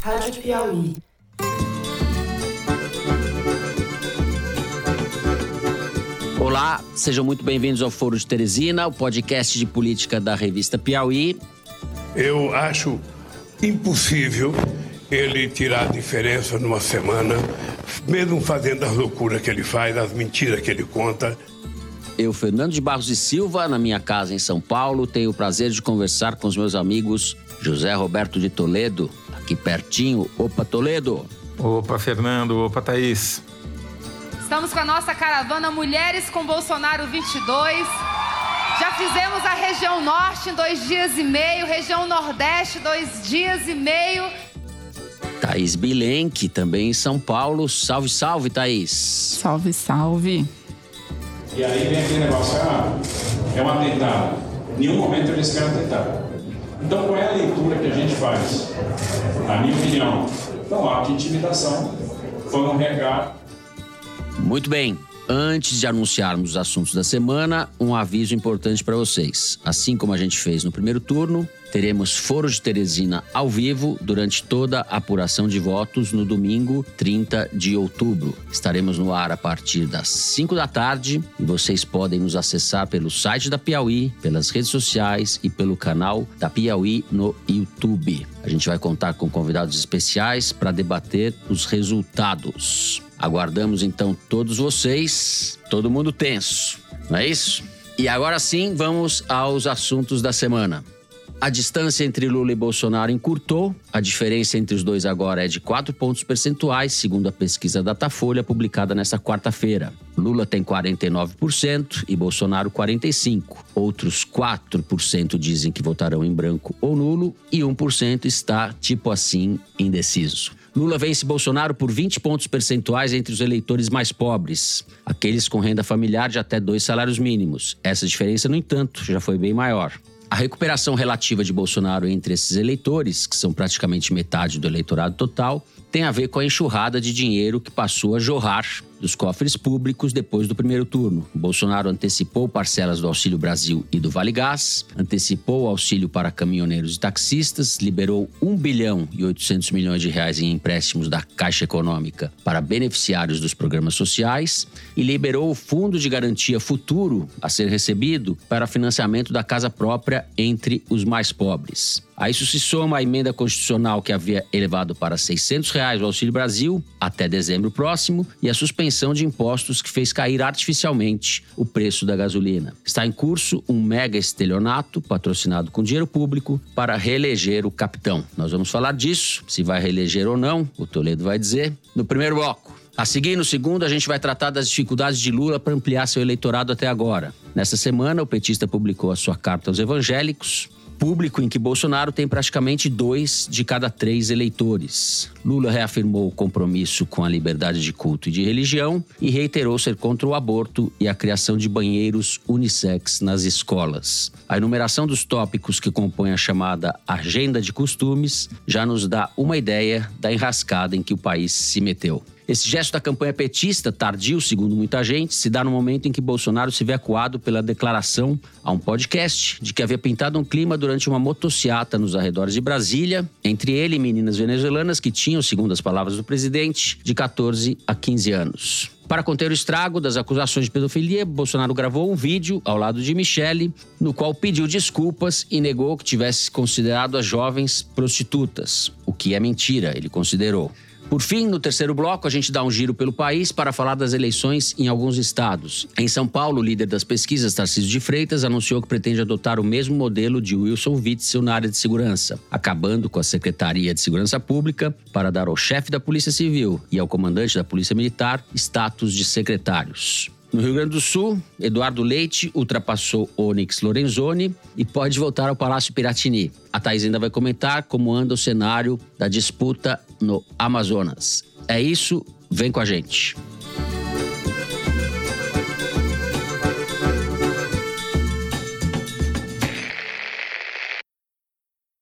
Rádio Piauí. Olá, sejam muito bem-vindos ao Foro de Teresina, o podcast de política da revista Piauí. Eu acho impossível ele tirar a diferença numa semana, mesmo fazendo as loucuras que ele faz, as mentiras que ele conta. Eu, Fernando de Barros e Silva, na minha casa em São Paulo, tenho o prazer de conversar com os meus amigos José Roberto de Toledo, aqui pertinho. Opa, Toledo! Opa, Fernando. Opa, Thaís. Estamos com a nossa caravana Mulheres com Bolsonaro 22. Já fizemos a região norte em dois dias e meio, região nordeste dois dias e meio. Thaís Bilenque, também em São Paulo. Salve, salve, Thaís. Salve, salve. E aí vem aquele negócio, ah, é um atentado. Em nenhum momento eles querem atentado. Então qual é a leitura que a gente faz? Na minha opinião, então ato de intimidação um recado. Muito bem. Antes de anunciarmos os assuntos da semana, um aviso importante para vocês. Assim como a gente fez no primeiro turno, teremos Foro de Teresina ao vivo durante toda a apuração de votos no domingo 30 de outubro. Estaremos no ar a partir das 5 da tarde e vocês podem nos acessar pelo site da Piauí, pelas redes sociais e pelo canal da Piauí no YouTube. A gente vai contar com convidados especiais para debater os resultados. Aguardamos então todos vocês, todo mundo tenso, não é isso? E agora sim, vamos aos assuntos da semana. A distância entre Lula e Bolsonaro encurtou. A diferença entre os dois agora é de 4 pontos percentuais, segundo a pesquisa Datafolha publicada nesta quarta-feira. Lula tem 49% e Bolsonaro 45%. Outros 4% dizem que votarão em branco ou nulo e 1% está, tipo assim, indeciso. Lula vence Bolsonaro por 20 pontos percentuais entre os eleitores mais pobres, aqueles com renda familiar de até dois salários mínimos. Essa diferença, no entanto, já foi bem maior. A recuperação relativa de Bolsonaro entre esses eleitores, que são praticamente metade do eleitorado total, tem a ver com a enxurrada de dinheiro que passou a jorrar dos cofres públicos depois do primeiro turno. Bolsonaro antecipou parcelas do Auxílio Brasil e do Vale Gás, antecipou o auxílio para caminhoneiros e taxistas, liberou 1 bilhão e 800 milhões de reais em empréstimos da Caixa Econômica para beneficiários dos programas sociais e liberou o Fundo de Garantia Futuro a ser recebido para financiamento da casa própria entre os mais pobres. A isso se soma a emenda constitucional que havia elevado para 600 reais o Auxílio Brasil até dezembro próximo e a suspensão de impostos que fez cair artificialmente o preço da gasolina. Está em curso um mega estelionato patrocinado com dinheiro público para reeleger o capitão. Nós vamos falar disso, se vai reeleger ou não, o Toledo vai dizer, no primeiro bloco. A seguir, no segundo, a gente vai tratar das dificuldades de Lula para ampliar seu eleitorado até agora. Nessa semana, o petista publicou a sua carta aos evangélicos, público em que Bolsonaro tem praticamente dois de cada três eleitores. Lula reafirmou o compromisso com a liberdade de culto e de religião e reiterou ser contra o aborto e a criação de banheiros unissex nas escolas. A enumeração dos tópicos que compõem a chamada Agenda de Costumes já nos dá uma ideia da enrascada em que o país se meteu. Esse gesto da campanha petista, tardio, segundo muita gente, se dá no momento em que Bolsonaro se vê acuado pela declaração a um podcast de que havia pintado um clima durante uma motociata nos arredores de Brasília, entre ele e meninas venezuelanas que tinham, segundo as palavras do presidente, de 14 a 15 anos. Para conter o estrago das acusações de pedofilia, Bolsonaro gravou um vídeo ao lado de Michele, no qual pediu desculpas e negou que tivesse considerado as jovens prostitutas, o que é mentira, ele considerou. Por fim, no terceiro bloco, a gente dá um giro pelo país para falar das eleições em alguns estados. Em São Paulo, o líder das pesquisas, Tarcísio de Freitas, anunciou que pretende adotar o mesmo modelo de Wilson Witzel na área de segurança, acabando com a Secretaria de Segurança Pública para dar ao chefe da Polícia Civil e ao comandante da Polícia Militar status de secretários. No Rio Grande do Sul, Eduardo Leite ultrapassou Onyx Lorenzoni e pode voltar ao Palácio Piratini. A Thais ainda vai comentar como anda o cenário da disputa no Amazonas. É isso, vem com a gente.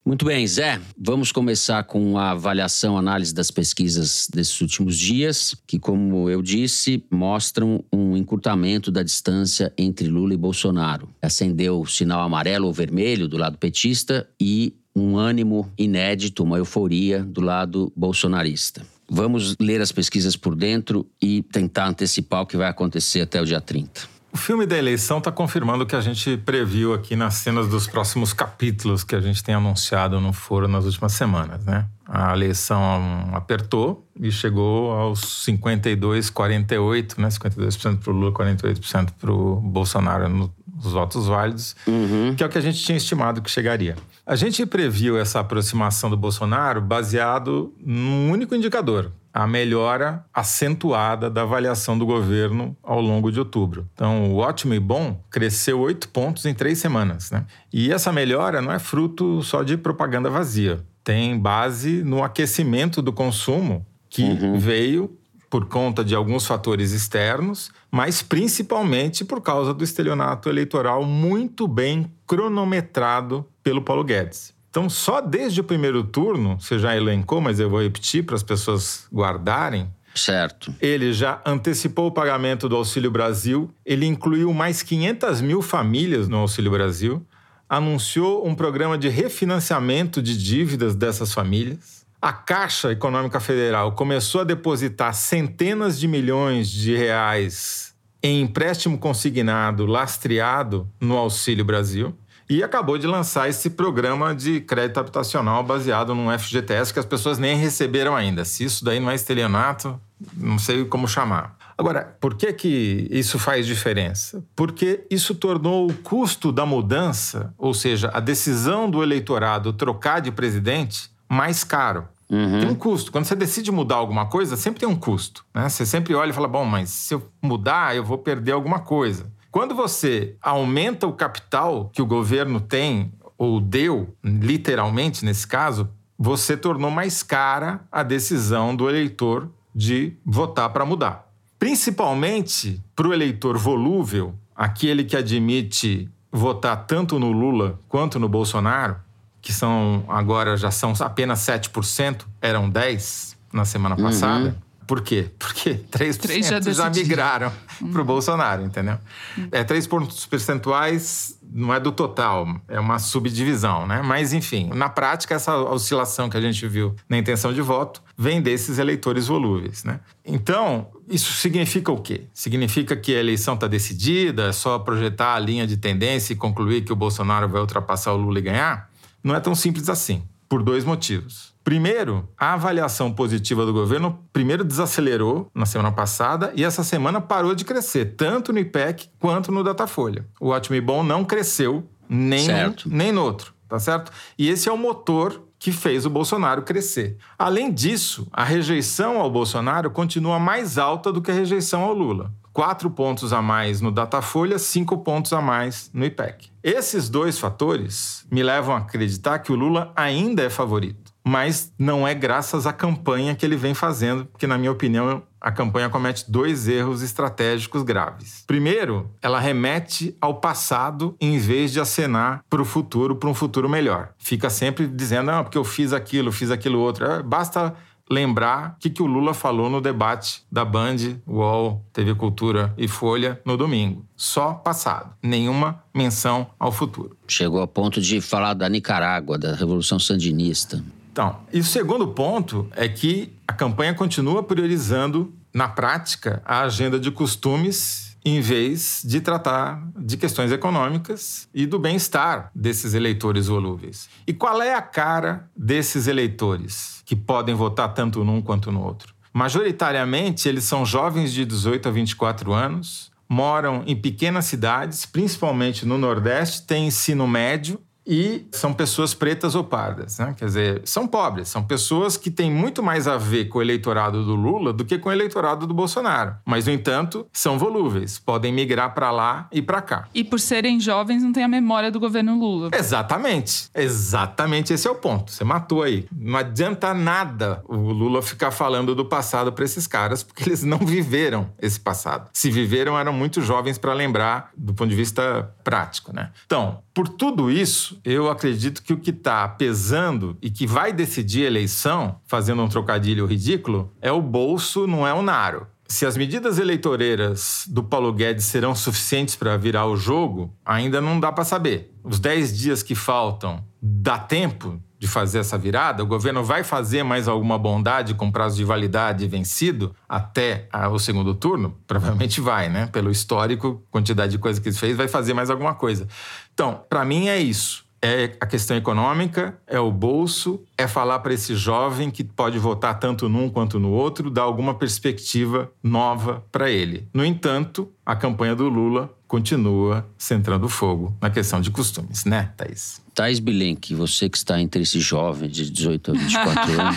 Muito bem, Zé, vamos começar com a avaliação, análise das pesquisas desses últimos dias, que, como eu disse, mostram um encurtamento da distância entre Lula e Bolsonaro. Acendeu o sinal amarelo ou vermelho do lado petista e um ânimo inédito, uma euforia do lado bolsonarista. Vamos ler as pesquisas por dentro e tentar antecipar o que vai acontecer até o dia 30. O filme da eleição está confirmando o que a gente previu aqui nas cenas dos próximos capítulos que a gente tem anunciado no foro nas últimas semanas, né? A eleição apertou e chegou aos 52, 48, né? 52% para o Lula, 48% para o Bolsonaro nos votos válidos, uhum. que é o que a gente tinha estimado que chegaria. A gente previu essa aproximação do Bolsonaro baseado num único indicador, a melhora acentuada da avaliação do governo ao longo de outubro. Então, o ótimo e bom cresceu oito pontos em três semanas. Né? E essa melhora não é fruto só de propaganda vazia. Tem base no aquecimento do consumo que uhum. veio por conta de alguns fatores externos, mas principalmente por causa do estelionato eleitoral muito bem cronometrado pelo Paulo Guedes. Então, só desde o primeiro turno, você já elencou, mas eu vou repetir para as pessoas guardarem. Certo. Ele já antecipou o pagamento do Auxílio Brasil, ele incluiu mais 500 mil famílias no Auxílio Brasil, anunciou um programa de refinanciamento de dívidas dessas famílias. A Caixa Econômica Federal começou a depositar centenas de milhões de reais em empréstimo consignado lastreado no Auxílio Brasil e acabou de lançar esse programa de crédito habitacional baseado num FGTS que as pessoas nem receberam ainda. Se isso daí não é estelionato, não sei como chamar. Agora, por que, que isso faz diferença? Porque isso tornou o custo da mudança, ou seja, a decisão do eleitorado trocar de presidente, mais caro. Uhum. Tem um custo. Quando você decide mudar alguma coisa, sempre tem um custo. Né? Você sempre olha e fala: bom, mas se eu mudar, eu vou perder alguma coisa. Quando você aumenta o capital que o governo tem, ou deu, literalmente nesse caso, você tornou mais cara a decisão do eleitor de votar para mudar. Principalmente para o eleitor volúvel, aquele que admite votar tanto no Lula quanto no Bolsonaro, que são agora já são apenas 7%, eram 10% na semana uhum. passada. Por quê? Porque 3%, 3 já, já migraram uhum. para o Bolsonaro, entendeu? Uhum. É 3 pontos percentuais não é do total, é uma subdivisão, né? Mas, enfim, na prática, essa oscilação que a gente viu na intenção de voto vem desses eleitores volúveis, né? Então, isso significa o quê? Significa que a eleição está decidida, é só projetar a linha de tendência e concluir que o Bolsonaro vai ultrapassar o Lula e ganhar? Não é tão simples assim, por dois motivos. Primeiro, a avaliação positiva do governo primeiro desacelerou na semana passada e essa semana parou de crescer, tanto no IPEC quanto no Datafolha. O ótimo e bom não cresceu nem certo. nem no outro, tá certo? E esse é o motor que fez o Bolsonaro crescer. Além disso, a rejeição ao Bolsonaro continua mais alta do que a rejeição ao Lula. Quatro pontos a mais no Datafolha, cinco pontos a mais no IPEC. Esses dois fatores me levam a acreditar que o Lula ainda é favorito mas não é graças à campanha que ele vem fazendo, porque, na minha opinião, a campanha comete dois erros estratégicos graves. Primeiro, ela remete ao passado em vez de acenar para o futuro, para um futuro melhor. Fica sempre dizendo, não, porque eu fiz aquilo, fiz aquilo outro. É, basta lembrar o que, que o Lula falou no debate da Band, UOL, TV Cultura e Folha no domingo. Só passado. Nenhuma menção ao futuro. Chegou a ponto de falar da Nicarágua, da Revolução Sandinista. Então, e o segundo ponto é que a campanha continua priorizando, na prática, a agenda de costumes em vez de tratar de questões econômicas e do bem-estar desses eleitores volúveis. E qual é a cara desses eleitores que podem votar tanto num quanto no outro? Majoritariamente, eles são jovens de 18 a 24 anos, moram em pequenas cidades, principalmente no Nordeste, têm ensino médio e são pessoas pretas ou pardas, né? Quer dizer, são pobres, são pessoas que têm muito mais a ver com o eleitorado do Lula do que com o eleitorado do Bolsonaro. Mas, no entanto, são volúveis, podem migrar para lá e para cá. E por serem jovens, não tem a memória do governo Lula. Exatamente. Exatamente esse é o ponto. Você matou aí. Não adianta nada o Lula ficar falando do passado para esses caras, porque eles não viveram esse passado. Se viveram, eram muito jovens para lembrar do ponto de vista prático, né? Então, por tudo isso, eu acredito que o que está pesando e que vai decidir a eleição, fazendo um trocadilho ridículo, é o bolso, não é o naro. Se as medidas eleitoreiras do Paulo Guedes serão suficientes para virar o jogo, ainda não dá para saber. Os 10 dias que faltam, dá tempo de fazer essa virada? O governo vai fazer mais alguma bondade com prazo de validade vencido até o segundo turno? Provavelmente vai, né? Pelo histórico, quantidade de coisa que ele fez, vai fazer mais alguma coisa. Então, para mim é isso é a questão econômica, é o bolso, é falar para esse jovem que pode votar tanto num quanto no outro, dar alguma perspectiva nova para ele. No entanto, a campanha do Lula continua centrando fogo na questão de costumes, né, Thaís? Thaís Bilenque, você que está entre esse jovem de 18 a 24 anos,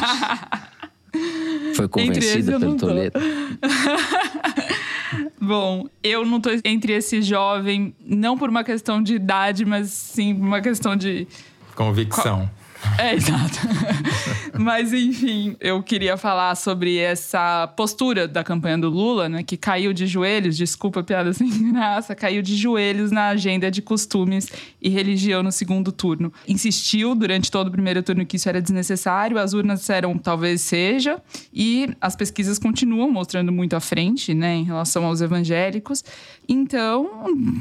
foi convencida pelo Toledo? Bom, eu não tô entre esse jovem, não por uma questão de idade, mas sim por uma questão de. Convicção. É, exato. Mas, enfim, eu queria falar sobre essa postura da campanha do Lula, né? Que caiu de joelhos, desculpa piada sem graça, caiu de joelhos na agenda de costumes e religião no segundo turno. Insistiu durante todo o primeiro turno que isso era desnecessário, as urnas disseram talvez seja, e as pesquisas continuam mostrando muito à frente, né? Em relação aos evangélicos. Então,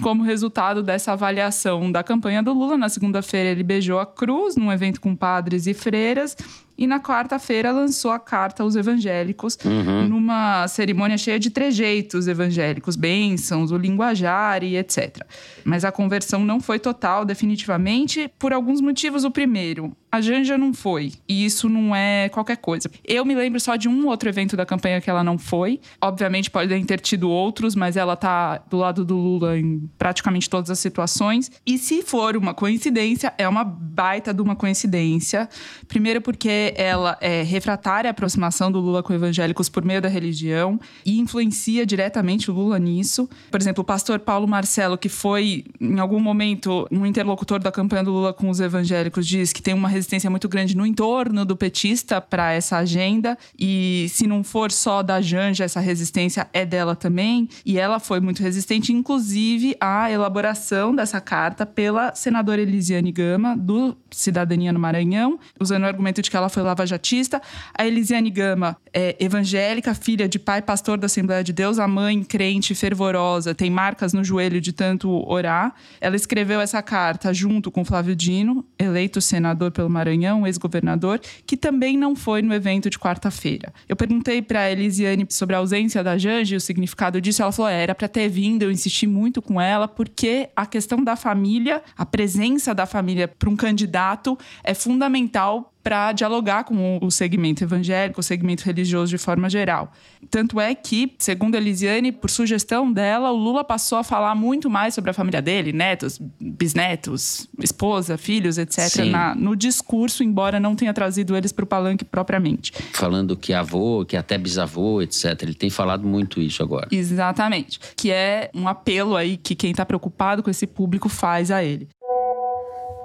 como resultado dessa avaliação da campanha do Lula, na segunda-feira ele beijou a cruz num evento com padres e freiras e na quarta-feira lançou a carta aos evangélicos uhum. numa cerimônia cheia de trejeitos evangélicos, bênçãos, o linguajar e etc. Mas a conversão não foi total, definitivamente, por alguns motivos. O primeiro, a Janja não foi. E isso não é qualquer coisa. Eu me lembro só de um outro evento da campanha que ela não foi. Obviamente podem ter tido outros, mas ela tá do lado do Lula em praticamente todas as situações. E se for uma coincidência, é uma baita de uma coincidência. Primeiro porque ela é refratária à aproximação do Lula com evangélicos por meio da religião e influencia diretamente o Lula nisso. Por exemplo, o pastor Paulo Marcelo, que foi em algum momento um interlocutor da campanha do Lula com os evangélicos, diz que tem uma resistência muito grande no entorno do petista para essa agenda e se não for só da Janja, essa resistência é dela também. E ela foi muito resistente, inclusive à elaboração dessa carta pela senadora Elisiane Gama, do Cidadania no Maranhão, usando o argumento de que ela foi foi lavajatista. A Elisiane Gama é evangélica, filha de pai pastor da Assembleia de Deus, a mãe crente fervorosa, tem marcas no joelho de tanto orar. Ela escreveu essa carta junto com Flávio Dino, eleito senador pelo Maranhão, ex-governador, que também não foi no evento de quarta-feira. Eu perguntei para a Elisiane sobre a ausência da Janje e o significado disso. Ela falou: é, era para ter vindo, eu insisti muito com ela, porque a questão da família, a presença da família para um candidato é fundamental para dialogar com o segmento evangélico, o segmento religioso de forma geral. Tanto é que, segundo a Elisiane, por sugestão dela, o Lula passou a falar muito mais sobre a família dele, netos, bisnetos, esposa, filhos, etc., na, no discurso, embora não tenha trazido eles para o palanque propriamente. Falando que avô, que até bisavô, etc. Ele tem falado muito isso agora. Exatamente. Que é um apelo aí que quem está preocupado com esse público faz a ele.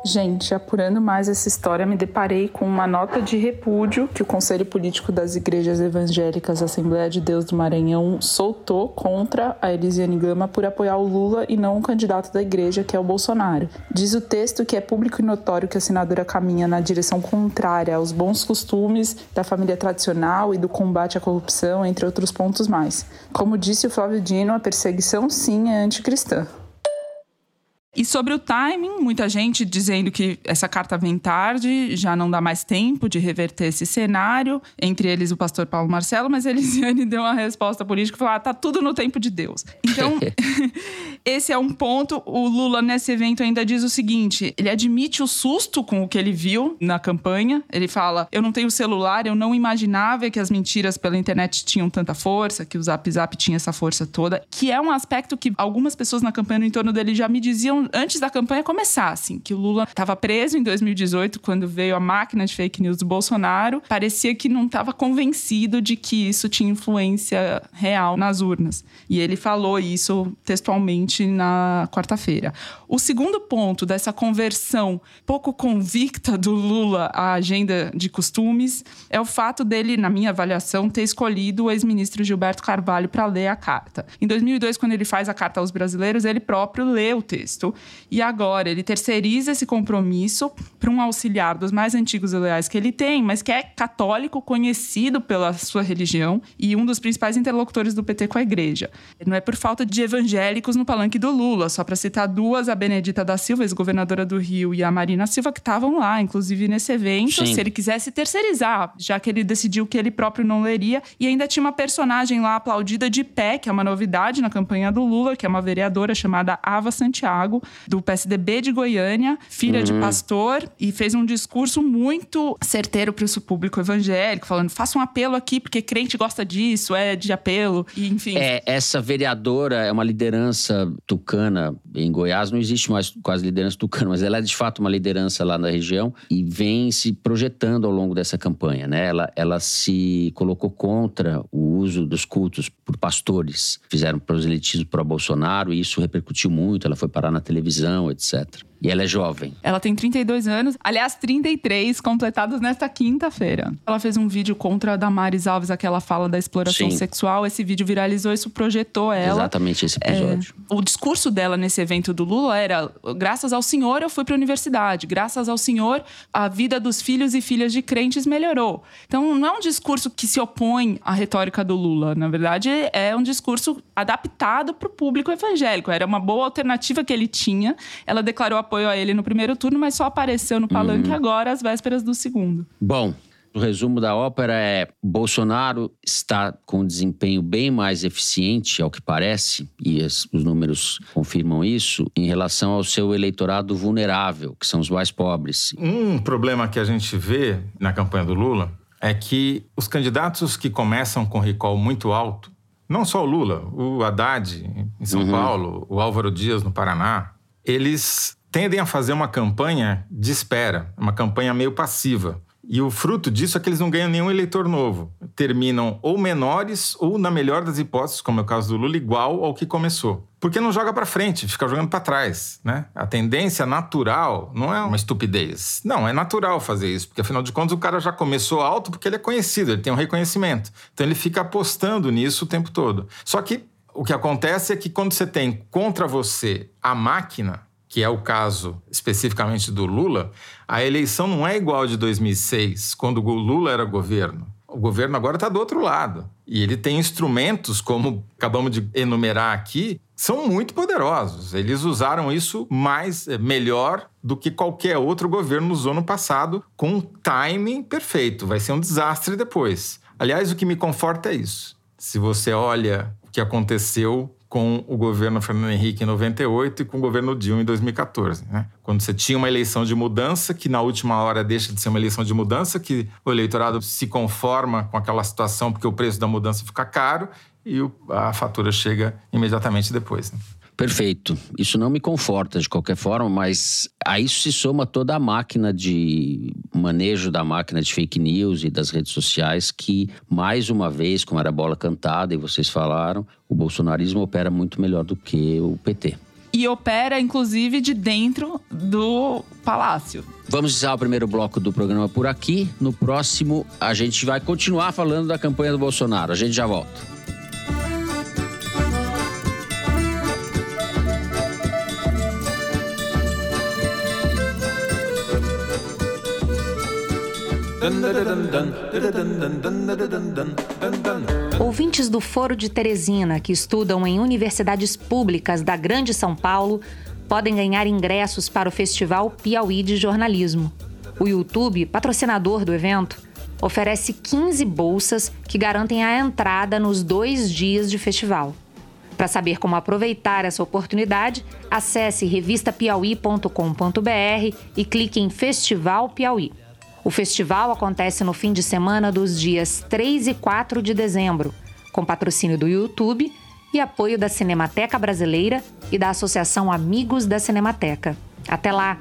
Gente, apurando mais essa história, me deparei com uma nota de repúdio que o Conselho Político das Igrejas Evangélicas Assembleia de Deus do Maranhão soltou contra a Elisiane Gama por apoiar o Lula e não o candidato da igreja, que é o Bolsonaro. Diz o texto que é público e notório que a senadora caminha na direção contrária aos bons costumes da família tradicional e do combate à corrupção, entre outros pontos mais. Como disse o Flávio Dino, a perseguição sim é anticristã. E sobre o timing, muita gente dizendo que essa carta vem tarde, já não dá mais tempo de reverter esse cenário. Entre eles, o pastor Paulo Marcelo, mas Elisiane deu uma resposta política e falou: ah, tá tudo no tempo de Deus. Então, esse é um ponto. O Lula, nesse evento, ainda diz o seguinte: ele admite o susto com o que ele viu na campanha. Ele fala: eu não tenho celular, eu não imaginava que as mentiras pela internet tinham tanta força, que o Zap Zap tinha essa força toda, que é um aspecto que algumas pessoas na campanha no entorno dele já me diziam antes da campanha começar, assim, que o Lula estava preso em 2018 quando veio a máquina de fake news do Bolsonaro, parecia que não estava convencido de que isso tinha influência real nas urnas. E ele falou isso textualmente na quarta-feira. O segundo ponto dessa conversão pouco convicta do Lula à agenda de costumes é o fato dele, na minha avaliação, ter escolhido o ex-ministro Gilberto Carvalho para ler a carta. Em 2002, quando ele faz a carta aos brasileiros, ele próprio lê o texto e agora ele terceiriza esse compromisso para um auxiliar dos mais antigos e leais que ele tem, mas que é católico, conhecido pela sua religião e um dos principais interlocutores do PT com a igreja. Não é por falta de evangélicos no palanque palanque do Lula. Só para citar duas, a Benedita da Silva, ex-governadora do Rio, e a Marina Silva, que estavam lá, inclusive nesse evento. Sim. Se ele quisesse terceirizar, já que ele decidiu que ele próprio não leria. E ainda tinha uma personagem lá aplaudida de pé, que é uma novidade na campanha do Lula, que é uma vereadora chamada Ava Santiago, do PSDB de Goiânia, filha de pastor, e fez um discurso muito certeiro para o público evangélico, falando: faça um apelo aqui, porque crente gosta disso, é de apelo, e enfim. É, essa vereadora é uma liderança tucana em Goiás. Não existe mais quase liderança tucana, mas ela é de fato uma liderança lá na região e vem se projetando ao longo dessa campanha, né? Ela, ela se colocou contra o uso dos cultos por pastores. Fizeram proselitismo para Bolsonaro e isso repercutiu muito. Ela foi parar na televisão, etc. E ela é jovem. Ela tem 32 anos, aliás, 33, completados nesta quinta-feira. Ela fez um vídeo contra a Damares Alves, aquela fala da exploração Sim. sexual. Esse vídeo viralizou, isso projetou ela. Exatamente esse episódio. É, o discurso dela nesse evento do Lula era: graças ao senhor eu fui para a universidade, graças ao senhor a vida dos filhos e filhas de crentes melhorou. Então não é um discurso que se opõe à retórica do Lula. Na verdade, é um discurso adaptado para o público evangélico. Era uma boa alternativa que ele tinha. Ela declarou apoio a ele no primeiro turno, mas só apareceu no palanque agora, às vésperas do segundo. Bom, o resumo da ópera é: Bolsonaro está com um desempenho bem mais eficiente, ao que parece, e as- os números confirmam isso, em relação ao seu eleitorado vulnerável, que são os mais pobres. Um problema que a gente vê na campanha do Lula é que os candidatos que começam com recall muito alto, não só o Lula, o Haddad em São Paulo, o Álvaro Dias no Paraná, eles tendem a fazer uma campanha de espera, uma campanha meio passiva. E o fruto disso é que eles não ganham nenhum eleitor novo. Terminam ou menores ou, na melhor das hipóteses, como é o caso do Lula, igual ao que começou. Porque não joga para frente, fica jogando para trás, né? A tendência natural não é uma estupidez. Não, é natural fazer isso, porque afinal de contas o cara já começou alto porque ele é conhecido, ele tem um reconhecimento. Então ele fica apostando nisso o tempo todo. Só que o que acontece é que quando você tem contra você a máquina, que é o caso especificamente do Lula, a eleição não é igual de 2006, quando o Lula era governo. O governo agora está do outro lado. E ele tem instrumentos, como acabamos de enumerar aqui, são muito poderosos. Eles usaram isso mais, eh, melhor do que qualquer outro governo usou no passado, com um timing perfeito. Vai ser um desastre depois. Aliás, o que me conforta é isso. Se você olha o que aconteceu com o governo Fernando Henrique em 98 e com o governo Dilma em 2014. Né? Quando você tinha uma eleição de mudança, que na última hora deixa de ser uma eleição de mudança, que o eleitorado se conforma com aquela situação porque o preço da mudança fica caro e a fatura chega imediatamente depois. né? Perfeito. Isso não me conforta de qualquer forma, mas a isso se soma toda a máquina de manejo da máquina de fake news e das redes sociais, que, mais uma vez, como era bola cantada e vocês falaram, o bolsonarismo opera muito melhor do que o PT. E opera, inclusive, de dentro do palácio. Vamos encerrar o primeiro bloco do programa por aqui. No próximo, a gente vai continuar falando da campanha do Bolsonaro. A gente já volta. Ouvintes do Foro de Teresina que estudam em universidades públicas da Grande São Paulo podem ganhar ingressos para o Festival Piauí de Jornalismo. O YouTube, patrocinador do evento, oferece 15 bolsas que garantem a entrada nos dois dias de festival. Para saber como aproveitar essa oportunidade, acesse revistapiauí.com.br e clique em Festival Piauí. O festival acontece no fim de semana dos dias 3 e 4 de dezembro, com patrocínio do YouTube e apoio da Cinemateca Brasileira e da Associação Amigos da Cinemateca. Até lá!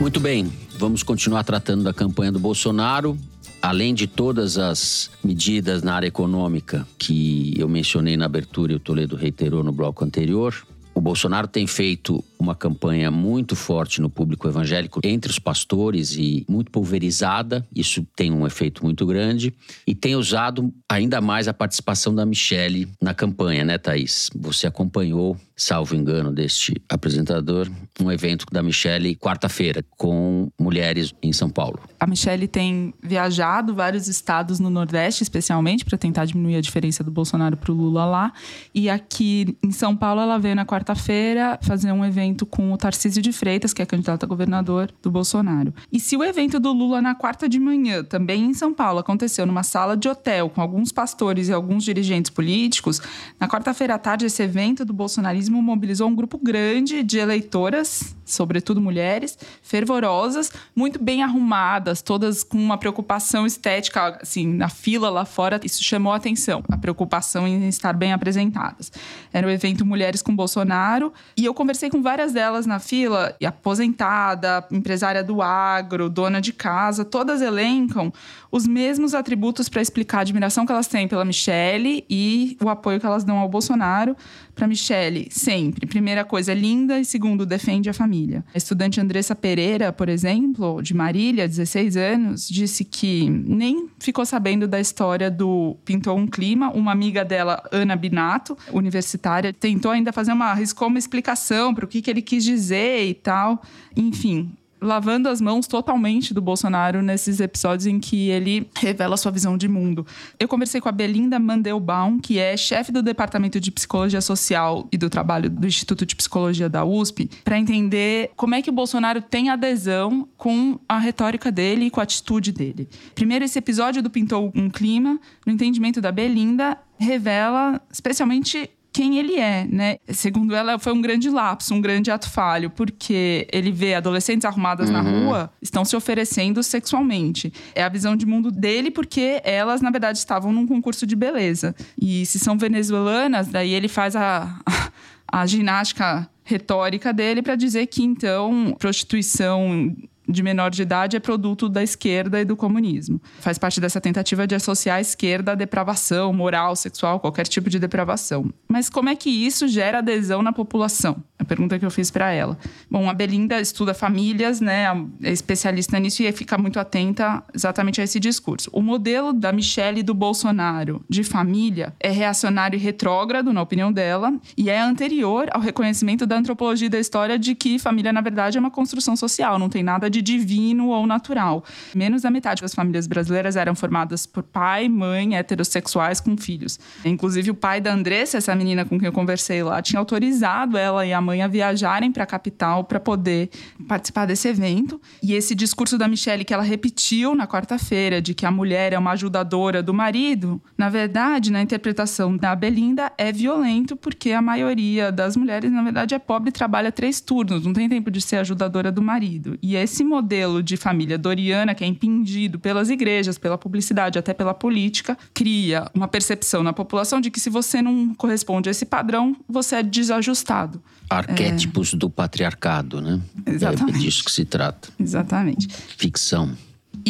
Muito bem, vamos continuar tratando da campanha do Bolsonaro. Além de todas as medidas na área econômica que eu mencionei na abertura e o Toledo reiterou no bloco anterior, o Bolsonaro tem feito uma campanha muito forte no público evangélico, entre os pastores e muito pulverizada. Isso tem um efeito muito grande. E tem usado ainda mais a participação da Michelle na campanha, né, Thaís? Você acompanhou, salvo engano deste apresentador, um evento da Michelle quarta-feira com mulheres em São Paulo. A Michelle tem viajado vários estados no Nordeste, especialmente, para tentar diminuir a diferença do Bolsonaro para o Lula lá. E aqui em São Paulo, ela veio na quarta-feira fazer um evento com o Tarcísio de Freitas, que é candidato a governador do Bolsonaro. E se o evento do Lula na quarta de manhã, também em São Paulo, aconteceu numa sala de hotel com alguns pastores e alguns dirigentes políticos, na quarta-feira à tarde, esse evento do bolsonarismo mobilizou um grupo grande de eleitoras, sobretudo mulheres, fervorosas, muito bem arrumadas, todas com uma preocupação estética, assim, na fila lá fora, isso chamou a atenção, a preocupação em estar bem apresentadas. Era o evento Mulheres com Bolsonaro, e eu conversei com várias delas na fila, e aposentada, empresária do agro, dona de casa, todas elencam os mesmos atributos para explicar a admiração que elas têm pela Michelle e o apoio que elas dão ao Bolsonaro. Para Michelle, sempre. Primeira coisa, linda e segundo, defende a família. A estudante Andressa Pereira, por exemplo, de Marília, 16 anos, disse que nem ficou sabendo da história do Pintou um Clima. Uma amiga dela, Ana Binato, universitária, tentou ainda fazer uma, arriscou uma explicação para o que, que ele quis dizer e tal. Enfim, lavando as mãos totalmente do Bolsonaro nesses episódios em que ele revela sua visão de mundo. Eu conversei com a Belinda Mandelbaum, que é chefe do Departamento de Psicologia Social e do Trabalho do Instituto de Psicologia da USP, para entender como é que o Bolsonaro tem adesão com a retórica dele e com a atitude dele. Primeiro, esse episódio do Pintou um Clima, no entendimento da Belinda, revela especialmente quem ele é, né? Segundo ela, foi um grande lapso, um grande ato falho, porque ele vê adolescentes arrumadas uhum. na rua estão se oferecendo sexualmente. É a visão de mundo dele, porque elas, na verdade, estavam num concurso de beleza. E se são venezuelanas, daí ele faz a, a, a ginástica retórica dele para dizer que então prostituição de menor de idade é produto da esquerda e do comunismo. Faz parte dessa tentativa de associar a esquerda à depravação moral, sexual, qualquer tipo de depravação. Mas como é que isso gera adesão na população? A pergunta que eu fiz para ela. Bom, a Belinda estuda famílias, né? É especialista nisso e fica muito atenta exatamente a esse discurso. O modelo da Michelle e do Bolsonaro de família é reacionário e retrógrado, na opinião dela, e é anterior ao reconhecimento da antropologia e da história de que família, na verdade, é uma construção social, não tem nada de de divino ou natural. Menos da metade das famílias brasileiras eram formadas por pai, mãe, heterossexuais com filhos. Inclusive, o pai da Andressa, essa menina com quem eu conversei lá, tinha autorizado ela e a mãe a viajarem para a capital para poder participar desse evento. E esse discurso da Michelle que ela repetiu na quarta-feira, de que a mulher é uma ajudadora do marido, na verdade, na interpretação da Belinda, é violento porque a maioria das mulheres, na verdade, é pobre e trabalha três turnos, não tem tempo de ser ajudadora do marido. E esse modelo de família doriana, que é impingido pelas igrejas, pela publicidade, até pela política, cria uma percepção na população de que se você não corresponde a esse padrão, você é desajustado. Arquétipos é... do patriarcado, né? Exatamente. É disso que se trata. Exatamente. Ficção.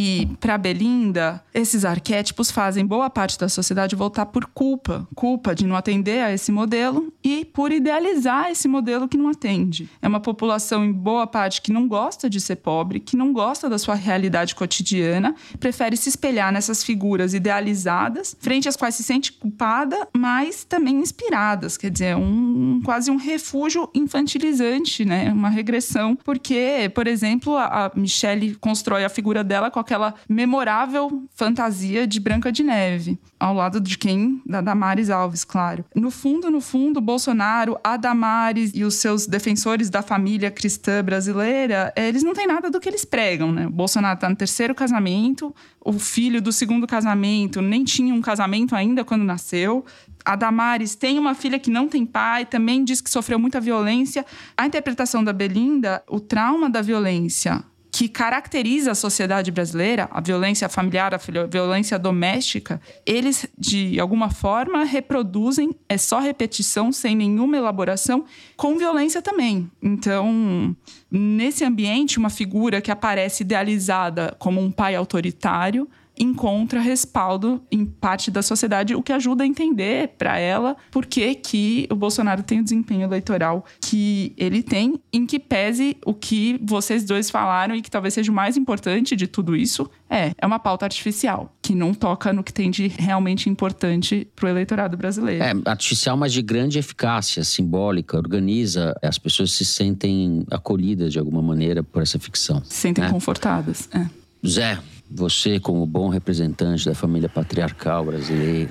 E para Belinda, esses arquétipos fazem boa parte da sociedade voltar por culpa, culpa de não atender a esse modelo e por idealizar esse modelo que não atende. É uma população em boa parte que não gosta de ser pobre, que não gosta da sua realidade cotidiana, prefere se espelhar nessas figuras idealizadas, frente às quais se sente culpada, mas também inspiradas, quer dizer, um quase um refúgio infantilizante, né? Uma regressão, porque, por exemplo, a, a Michelle constrói a figura dela com aquela memorável fantasia de Branca de Neve, ao lado de quem? Da Damares Alves, claro. No fundo, no fundo, Bolsonaro, a Damares e os seus defensores da família cristã brasileira, eles não têm nada do que eles pregam, né? O Bolsonaro está no terceiro casamento, o filho do segundo casamento nem tinha um casamento ainda quando nasceu. A Damares tem uma filha que não tem pai, também diz que sofreu muita violência. A interpretação da Belinda, o trauma da violência que caracteriza a sociedade brasileira, a violência familiar, a violência doméstica, eles, de alguma forma, reproduzem, é só repetição, sem nenhuma elaboração, com violência também. Então, nesse ambiente, uma figura que aparece idealizada como um pai autoritário, encontra respaldo em parte da sociedade, o que ajuda a entender para ela por que, que o Bolsonaro tem o desempenho eleitoral que ele tem, em que pese o que vocês dois falaram e que talvez seja o mais importante de tudo isso, é, é uma pauta artificial, que não toca no que tem de realmente importante para o eleitorado brasileiro. É, artificial, mas de grande eficácia, simbólica, organiza, as pessoas se sentem acolhidas de alguma maneira por essa ficção. Se sentem né? confortadas. É. Zé, você como bom representante da família patriarcal brasileira.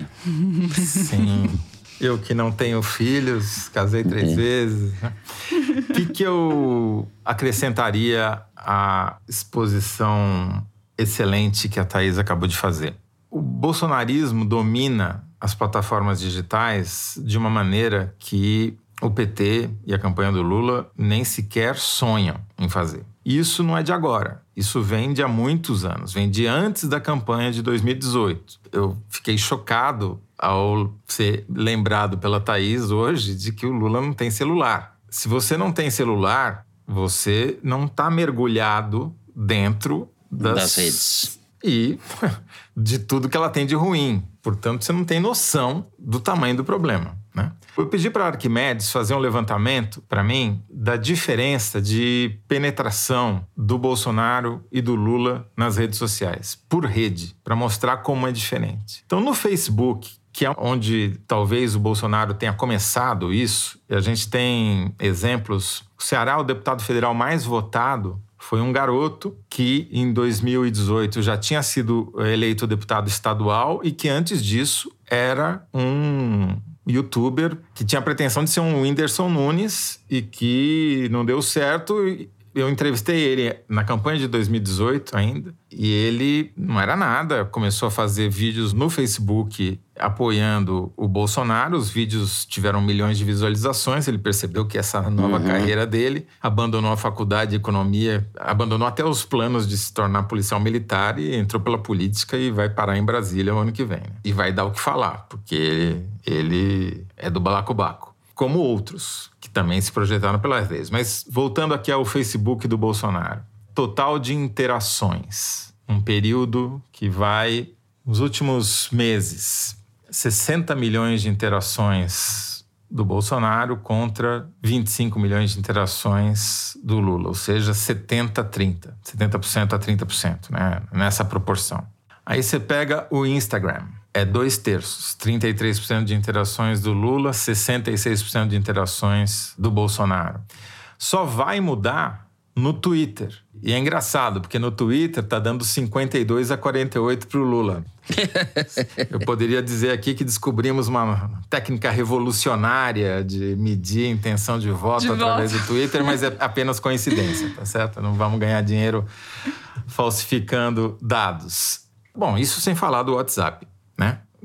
Sim. Eu que não tenho filhos, casei três É. vezes. né? O que, que eu acrescentaria à exposição excelente que a Thaís acabou de fazer? O bolsonarismo domina as plataformas digitais de uma maneira que o PT e a campanha do Lula nem sequer sonham em fazer. Isso não é de agora. Isso vem de há muitos anos, vem de antes da campanha de 2018. Eu fiquei chocado ao ser lembrado pela Thaís hoje de que o Lula não tem celular. Se você não tem celular, você não está mergulhado dentro das, Das redes. e de tudo que ela tem de ruim. Portanto, você não tem noção do tamanho do problema. Né? Eu pedi para Arquimedes fazer um levantamento para mim da diferença de penetração do Bolsonaro e do Lula nas redes sociais, por rede, para mostrar como é diferente. Então, no Facebook, que é onde talvez o Bolsonaro tenha começado isso, e a gente tem exemplos. O Ceará, o deputado federal mais votado, foi um garoto que em 2018 já tinha sido eleito deputado estadual e que antes disso era um youtuber que tinha a pretensão de ser um Whindersson Nunes e que não deu certo. Eu entrevistei ele na campanha de 2018 ainda, e ele não era nada. Começou a fazer vídeos no Facebook apoiando o Bolsonaro. Os vídeos tiveram milhões de visualizações. Ele percebeu que essa nova carreira dele abandonou a faculdade de economia, abandonou até os planos de se tornar policial militar e entrou pela política e vai parar em Brasília o ano que vem. né? E vai dar o que falar, porque ele, ele é do balacobaco como outros também se projetaram pelas redes. Mas voltando aqui ao Facebook do Bolsonaro. Total de interações. Um período que vai nos últimos meses. 60 milhões de interações do Bolsonaro contra 25 milhões de interações do Lula, ou seja, 70 30, 70% a 30%, né? Nessa proporção. Aí você pega o Instagram, é dois terços, 33% de interações do Lula, 66% de interações do Bolsonaro. Só vai mudar no Twitter. E é engraçado, porque no Twitter tá dando 52 a 48 para o Lula. Eu poderia dizer aqui que descobrimos uma técnica revolucionária de medir a intenção de voto De através voto. do Twitter, mas é apenas coincidência, tá certo? Não vamos ganhar dinheiro falsificando dados. Bom, isso sem falar do WhatsApp?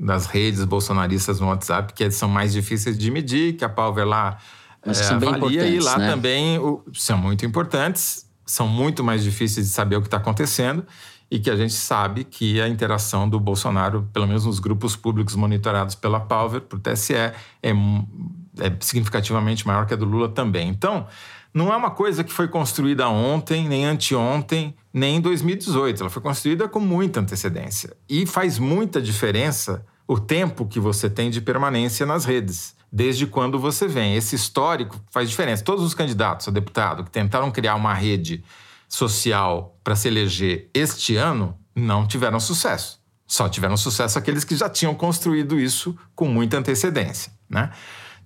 Das redes bolsonaristas no WhatsApp, que são mais difíceis de medir, que a Palver lá Mas é, são bem avalia e lá né? também o- são muito importantes, são muito mais difíceis de saber o que está acontecendo e que a gente sabe que a interação do Bolsonaro, pelo menos nos grupos públicos monitorados pela Palver, por TSE, é, é significativamente maior que a do Lula também. Então, não é uma coisa que foi construída ontem, nem anteontem, nem em 2018. Ela foi construída com muita antecedência. E faz muita diferença o tempo que você tem de permanência nas redes. Desde quando você vem. Esse histórico faz diferença. Todos os candidatos a deputado que tentaram criar uma rede social para se eleger este ano não tiveram sucesso. Só tiveram sucesso aqueles que já tinham construído isso com muita antecedência. Né?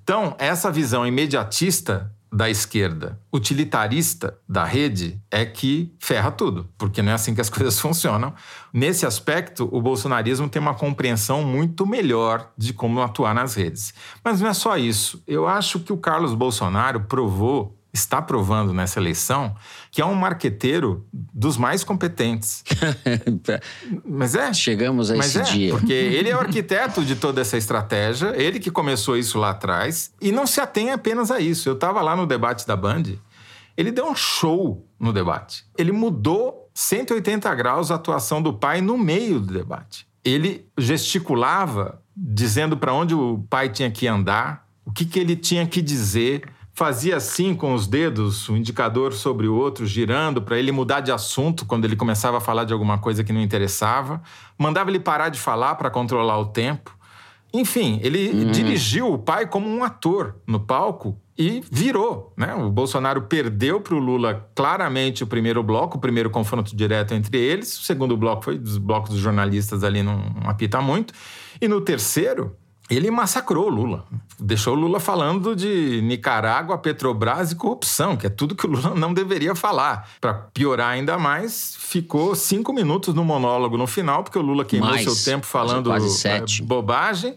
Então, essa visão imediatista da esquerda, utilitarista da rede, é que ferra tudo, porque não é assim que as coisas funcionam. Nesse aspecto, o bolsonarismo tem uma compreensão muito melhor de como atuar nas redes. Mas não é só isso. Eu acho que o Carlos Bolsonaro provou está provando nessa eleição que é um marqueteiro dos mais competentes. Mas é. Chegamos a Mas esse é, dia. porque ele é o arquiteto de toda essa estratégia, ele que começou isso lá atrás, e não se atém apenas a isso. Eu estava lá no debate da Band, ele deu um show no debate. Ele mudou 180 graus a atuação do pai no meio do debate. Ele gesticulava, dizendo para onde o pai tinha que andar, o que, que ele tinha que dizer, fazia assim com os dedos, o um indicador sobre o outro, girando para ele mudar de assunto quando ele começava a falar de alguma coisa que não interessava, mandava ele parar de falar para controlar o tempo. Enfim, ele uhum. dirigiu o pai como um ator no palco e virou. Né? O Bolsonaro perdeu para o Lula claramente o primeiro bloco, o primeiro confronto direto entre eles. O segundo bloco foi dos blocos dos jornalistas ali, não, não apita muito. E no terceiro, ele massacrou o Lula. Deixou o Lula falando de Nicarágua, Petrobras e corrupção, que é tudo que o Lula não deveria falar. Para piorar ainda mais, ficou cinco minutos no monólogo no final, porque o Lula queimou mais, seu tempo falando é, bobagem.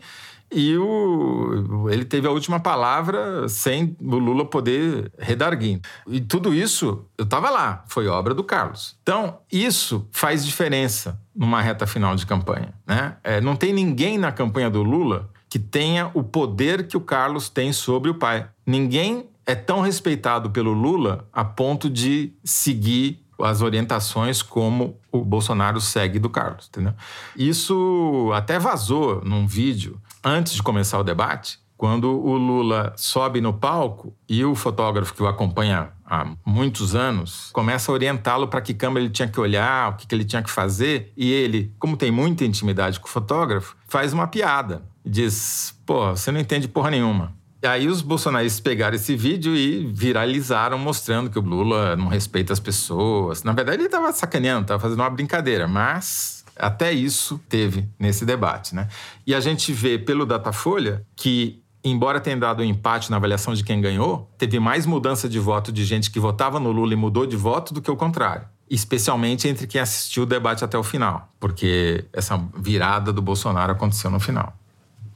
E o, ele teve a última palavra sem o Lula poder redarguir. E tudo isso, eu estava lá, foi obra do Carlos. Então, isso faz diferença numa reta final de campanha. Né? É, não tem ninguém na campanha do Lula que tenha o poder que o Carlos tem sobre o pai. Ninguém é tão respeitado pelo Lula a ponto de seguir as orientações como o Bolsonaro segue do Carlos, entendeu? Isso até vazou num vídeo antes de começar o debate, quando o Lula sobe no palco e o fotógrafo que o acompanha há muitos anos começa a orientá-lo para que câmera ele tinha que olhar, o que ele tinha que fazer, e ele, como tem muita intimidade com o fotógrafo, faz uma piada diz: pô, você não entende porra nenhuma. E aí os bolsonaristas pegaram esse vídeo e viralizaram mostrando que o Lula não respeita as pessoas. Na verdade, ele estava sacaneando, estava fazendo uma brincadeira, mas até isso teve nesse debate, né? E a gente vê pelo Datafolha que embora tenha dado um empate na avaliação de quem ganhou, teve mais mudança de voto de gente que votava no Lula e mudou de voto do que o contrário. Especialmente entre quem assistiu o debate até o final, porque essa virada do Bolsonaro aconteceu no final.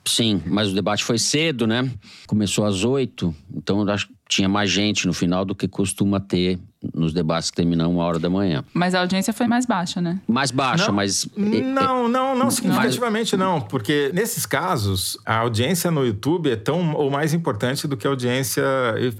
Sim, mas o debate foi cedo, né? Começou às oito, então acho que tinha mais gente no final do que costuma ter nos debates que terminam uma hora da manhã. Mas a audiência foi mais baixa, né? Mais baixa, não, mas. Não, não, não significativamente não, porque nesses casos a audiência no YouTube é tão ou mais importante do que a audiência.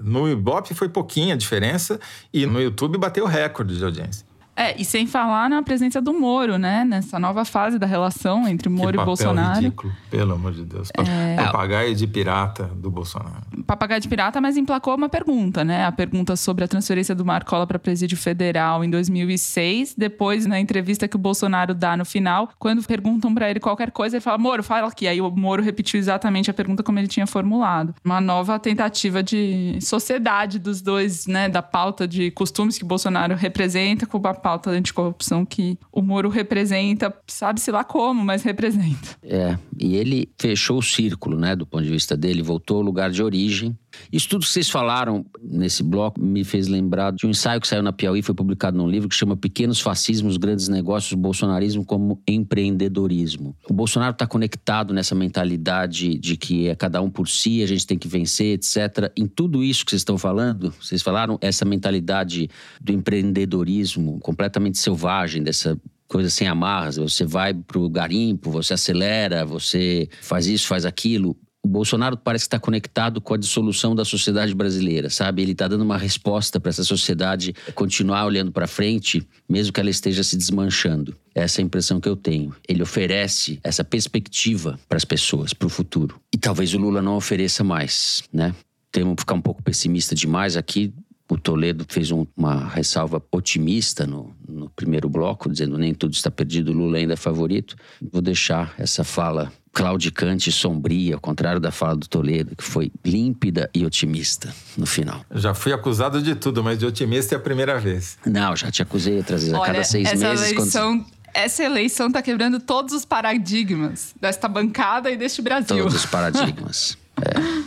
No Ibope foi pouquinha a diferença e no YouTube bateu recorde de audiência. É, e sem falar na presença do Moro, né? Nessa nova fase da relação entre Moro que e Bolsonaro. ridículo, pelo amor de Deus. É... Papagaio de pirata do Bolsonaro. Papagaio de pirata, mas emplacou uma pergunta, né? A pergunta sobre a transferência do Marcola para presídio federal em 2006. Depois, na entrevista que o Bolsonaro dá no final, quando perguntam para ele qualquer coisa, ele fala: Moro, fala aqui. Aí o Moro repetiu exatamente a pergunta como ele tinha formulado. Uma nova tentativa de sociedade dos dois, né? Da pauta de costumes que o Bolsonaro representa com o pauta anticorrupção que o Moro representa, sabe-se lá como, mas representa. É, e ele fechou o círculo, né, do ponto de vista dele, voltou ao lugar de origem. Isso tudo que vocês falaram nesse bloco me fez lembrar de um ensaio que saiu na Piauí, foi publicado num livro que chama Pequenos Fascismos, Grandes Negócios, Bolsonarismo como Empreendedorismo. O Bolsonaro está conectado nessa mentalidade de que é cada um por si, a gente tem que vencer, etc. Em tudo isso que vocês estão falando, vocês falaram essa mentalidade do empreendedorismo completamente selvagem, dessa coisa sem amarras. Você vai pro garimpo, você acelera, você faz isso, faz aquilo. O Bolsonaro parece que está conectado com a dissolução da sociedade brasileira, sabe? Ele está dando uma resposta para essa sociedade continuar olhando para frente, mesmo que ela esteja se desmanchando. Essa é a impressão que eu tenho. Ele oferece essa perspectiva para as pessoas, para o futuro. E talvez o Lula não ofereça mais, né? Temos que ficar um pouco pessimista demais aqui. O Toledo fez um, uma ressalva otimista no, no primeiro bloco, dizendo nem tudo está perdido, Lula ainda é favorito. Vou deixar essa fala claudicante e sombria, ao contrário da fala do Toledo, que foi límpida e otimista no final. Já fui acusado de tudo, mas de otimista é a primeira vez. Não, já te acusei outras vezes, Olha, a cada seis essa meses. Eleição... Quando... Essa eleição está quebrando todos os paradigmas desta bancada e deste Brasil. Todos os paradigmas. é.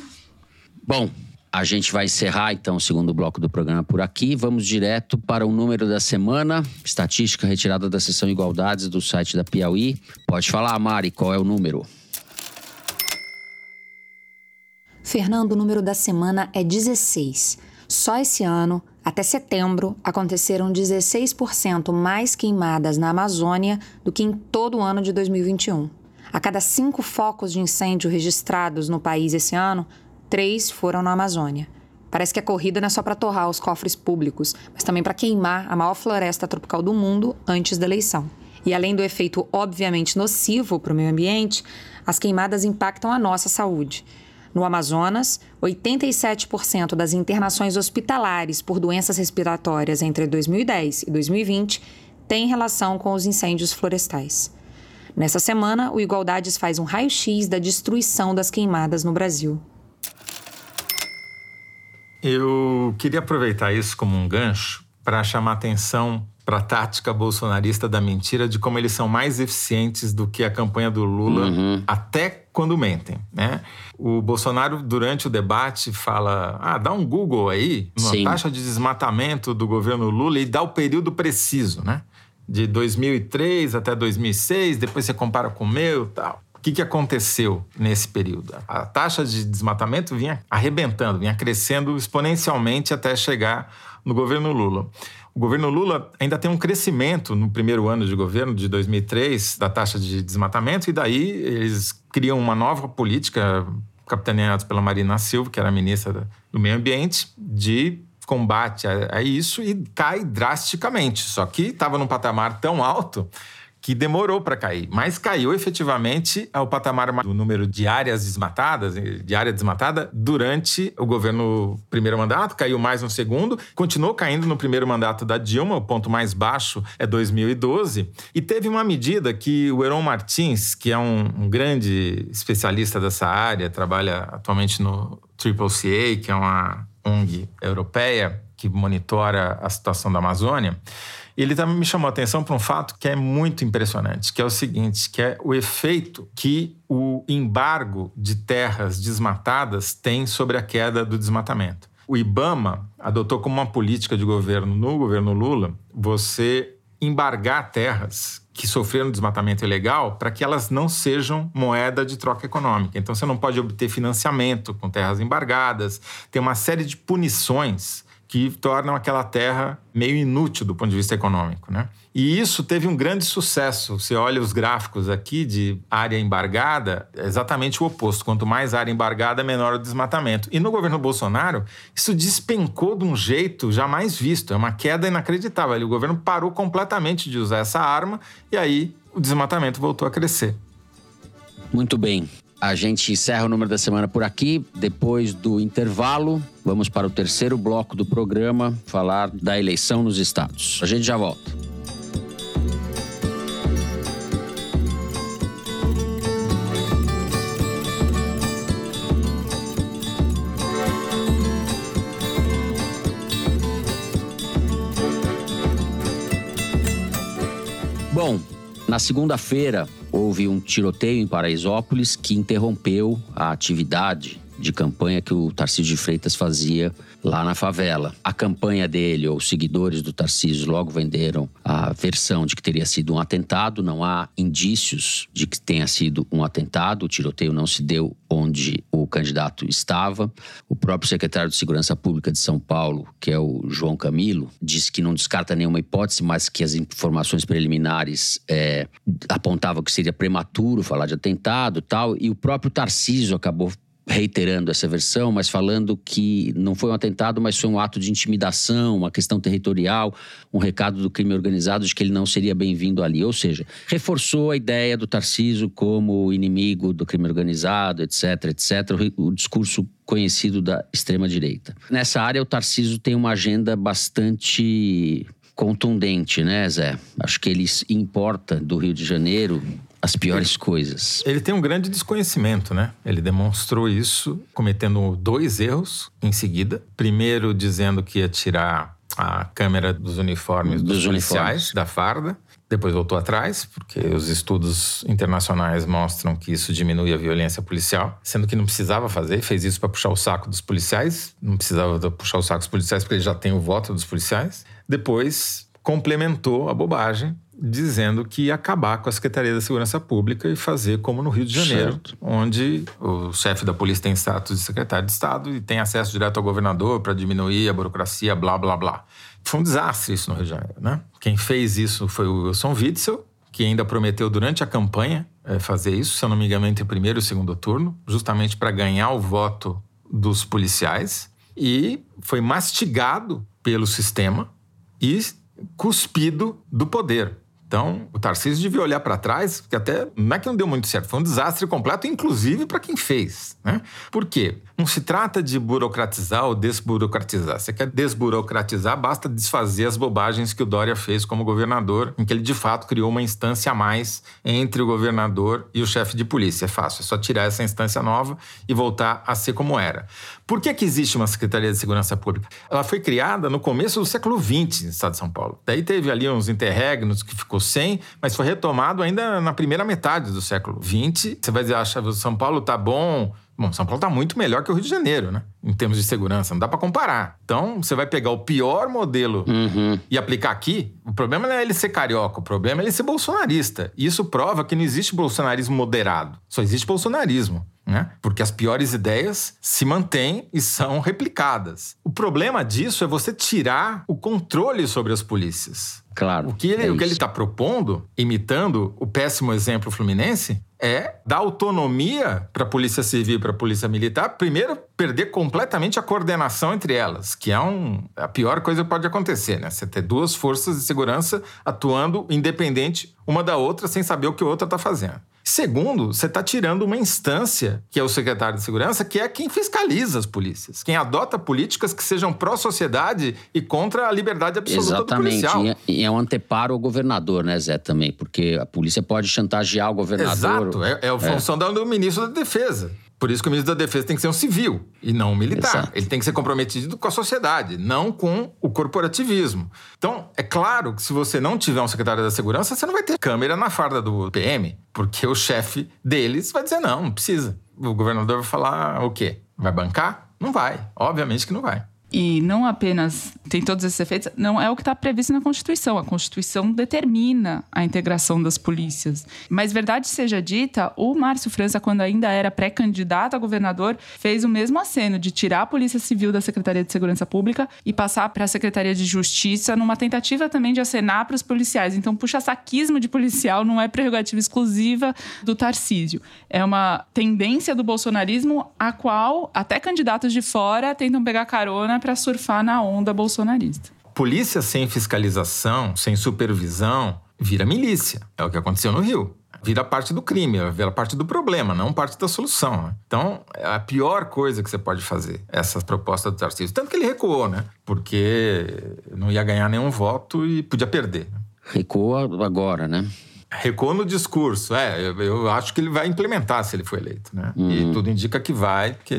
Bom, a gente vai encerrar então o segundo bloco do programa por aqui. Vamos direto para o número da semana, estatística retirada da sessão Igualdades do site da Piauí. Pode falar, Mari, qual é o número? Fernando, o número da semana é 16. Só esse ano, até setembro, aconteceram 16% mais queimadas na Amazônia do que em todo o ano de 2021. A cada cinco focos de incêndio registrados no país esse ano, três foram na Amazônia. Parece que a corrida não é só para torrar os cofres públicos, mas também para queimar a maior floresta tropical do mundo antes da eleição. E além do efeito obviamente nocivo para o meio ambiente, as queimadas impactam a nossa saúde. No Amazonas, 87% das internações hospitalares por doenças respiratórias entre 2010 e 2020 têm relação com os incêndios florestais. Nessa semana, o Igualdades faz um raio-x da destruição das queimadas no Brasil. Eu queria aproveitar isso como um gancho para chamar atenção para a tática bolsonarista da mentira de como eles são mais eficientes do que a campanha do Lula, uhum. até quando mentem, né? O Bolsonaro, durante o debate, fala: ah, dá um Google aí, uma Sim. taxa de desmatamento do governo Lula e dá o período preciso, né? De 2003 até 2006, depois você compara com o meu tal. O que, que aconteceu nesse período? A taxa de desmatamento vinha arrebentando, vinha crescendo exponencialmente até chegar no governo Lula. O governo Lula ainda tem um crescimento no primeiro ano de governo, de 2003, da taxa de desmatamento, e daí eles criam uma nova política, capitaneada pela Marina Silva, que era ministra do Meio Ambiente, de combate a, a isso e cai drasticamente. Só que estava num patamar tão alto que demorou para cair, mas caiu efetivamente ao patamar do número de áreas desmatadas, de área desmatada, durante o governo primeiro mandato, caiu mais no segundo, continuou caindo no primeiro mandato da Dilma, o ponto mais baixo é 2012, e teve uma medida que o Heron Martins, que é um, um grande especialista dessa área, trabalha atualmente no Triple CA, que é uma ONG europeia que monitora a situação da Amazônia, ele também me chamou a atenção para um fato que é muito impressionante, que é o seguinte, que é o efeito que o embargo de terras desmatadas tem sobre a queda do desmatamento. O IBAMA adotou como uma política de governo no governo Lula você embargar terras que sofreram desmatamento ilegal para que elas não sejam moeda de troca econômica. Então você não pode obter financiamento com terras embargadas, tem uma série de punições que tornam aquela terra meio inútil do ponto de vista econômico, né? E isso teve um grande sucesso. Você olha os gráficos aqui de área embargada, é exatamente o oposto. Quanto mais área embargada, menor o desmatamento. E no governo Bolsonaro, isso despencou de um jeito jamais visto. É uma queda inacreditável. O governo parou completamente de usar essa arma e aí o desmatamento voltou a crescer. Muito bem. A gente encerra o número da semana por aqui. Depois do intervalo, vamos para o terceiro bloco do programa falar da eleição nos estados. A gente já volta. Na segunda-feira, houve um tiroteio em Paraisópolis que interrompeu a atividade de campanha que o Tarcísio de Freitas fazia lá na favela. A campanha dele, ou os seguidores do Tarcísio, logo venderam a versão de que teria sido um atentado. Não há indícios de que tenha sido um atentado. O tiroteio não se deu onde o candidato estava. O próprio secretário de Segurança Pública de São Paulo, que é o João Camilo, disse que não descarta nenhuma hipótese, mas que as informações preliminares é, apontavam que seria prematuro falar de atentado tal. E o próprio Tarcísio acabou reiterando essa versão, mas falando que não foi um atentado, mas foi um ato de intimidação, uma questão territorial, um recado do crime organizado de que ele não seria bem-vindo ali. Ou seja, reforçou a ideia do Tarciso como inimigo do crime organizado, etc, etc, o discurso conhecido da extrema-direita. Nessa área, o Tarciso tem uma agenda bastante contundente, né, Zé? Acho que ele importa do Rio de Janeiro as piores coisas. Ele tem um grande desconhecimento, né? Ele demonstrou isso cometendo dois erros em seguida. Primeiro, dizendo que ia tirar a câmera dos uniformes dos, dos policiais, uniformes. da farda. Depois voltou atrás, porque os estudos internacionais mostram que isso diminui a violência policial, sendo que não precisava fazer, fez isso para puxar o saco dos policiais, não precisava puxar o saco dos policiais porque ele já tem o voto dos policiais. Depois complementou a bobagem dizendo que ia acabar com a Secretaria da Segurança Pública e fazer como no Rio de Janeiro, certo. onde o chefe da polícia tem status de secretário de Estado e tem acesso direto ao governador para diminuir a burocracia, blá, blá, blá. Foi um desastre isso no Rio de Janeiro, né? Quem fez isso foi o Wilson Witzel, que ainda prometeu durante a campanha é, fazer isso, se eu não me engano, entre o primeiro e segundo turno, justamente para ganhar o voto dos policiais. E foi mastigado pelo sistema e cuspido do poder Então, o Tarcísio devia olhar para trás, que até não é que não deu muito certo, foi um desastre completo, inclusive para quem fez. Né? Por quê? Não se trata de burocratizar ou desburocratizar. Você quer desburocratizar, basta desfazer as bobagens que o Dória fez como governador, em que ele de fato criou uma instância a mais entre o governador e o chefe de polícia. É fácil, é só tirar essa instância nova e voltar a ser como era. Por que, que existe uma Secretaria de Segurança Pública? Ela foi criada no começo do século XX no estado de São Paulo. Daí teve ali uns interregnos que ficou sem, mas foi retomado ainda na primeira metade do século XX. Você vai dizer, acha que São Paulo tá bom, Bom, São Paulo está muito melhor que o Rio de Janeiro, né? Em termos de segurança, não dá para comparar. Então, você vai pegar o pior modelo uhum. e aplicar aqui. O problema não é ele ser carioca, o problema é ele ser bolsonarista. E isso prova que não existe bolsonarismo moderado, só existe bolsonarismo. Né? Porque as piores ideias se mantêm e são replicadas. O problema disso é você tirar o controle sobre as polícias. Claro. O que ele é está propondo, imitando o péssimo exemplo fluminense, é dar autonomia para a Polícia Civil e para a Polícia Militar, primeiro perder completamente a coordenação entre elas, que é um, a pior coisa que pode acontecer, né? Você ter duas forças de segurança atuando independente uma da outra sem saber o que a outra está fazendo. Segundo, você está tirando uma instância, que é o secretário de segurança, que é quem fiscaliza as polícias, quem adota políticas que sejam pró-sociedade e contra a liberdade absoluta Exatamente. do policial. E é um anteparo ao governador, né, Zé, também, porque a polícia pode chantagear o governador. Exato, é, é a função é. do ministro da Defesa. Por isso que o ministro da Defesa tem que ser um civil e não um militar. Exato. Ele tem que ser comprometido com a sociedade, não com o corporativismo. Então, é claro que se você não tiver um secretário da Segurança, você não vai ter câmera na farda do PM, porque o chefe deles vai dizer: não, não precisa. O governador vai falar o quê? Vai bancar? Não vai. Obviamente que não vai. E não apenas tem todos esses efeitos, não é o que está previsto na Constituição. A Constituição determina a integração das polícias. Mas, verdade seja dita, o Márcio França, quando ainda era pré-candidato a governador, fez o mesmo aceno de tirar a Polícia Civil da Secretaria de Segurança Pública e passar para a Secretaria de Justiça, numa tentativa também de acenar para os policiais. Então, puxa-saquismo de policial não é prerrogativa exclusiva do Tarcísio. É uma tendência do bolsonarismo a qual até candidatos de fora tentam pegar carona para surfar na onda bolsonarista. Polícia sem fiscalização, sem supervisão, vira milícia. É o que aconteceu no Rio. Vira parte do crime, vira parte do problema, não parte da solução. Né? Então, é a pior coisa que você pode fazer, essa proposta do Tarcísio. Tanto que ele recuou, né? Porque não ia ganhar nenhum voto e podia perder. Recuou agora, né? Recuou no discurso. É, eu, eu, acho que ele vai implementar se ele for eleito, né? Uhum. E tudo indica que vai, porque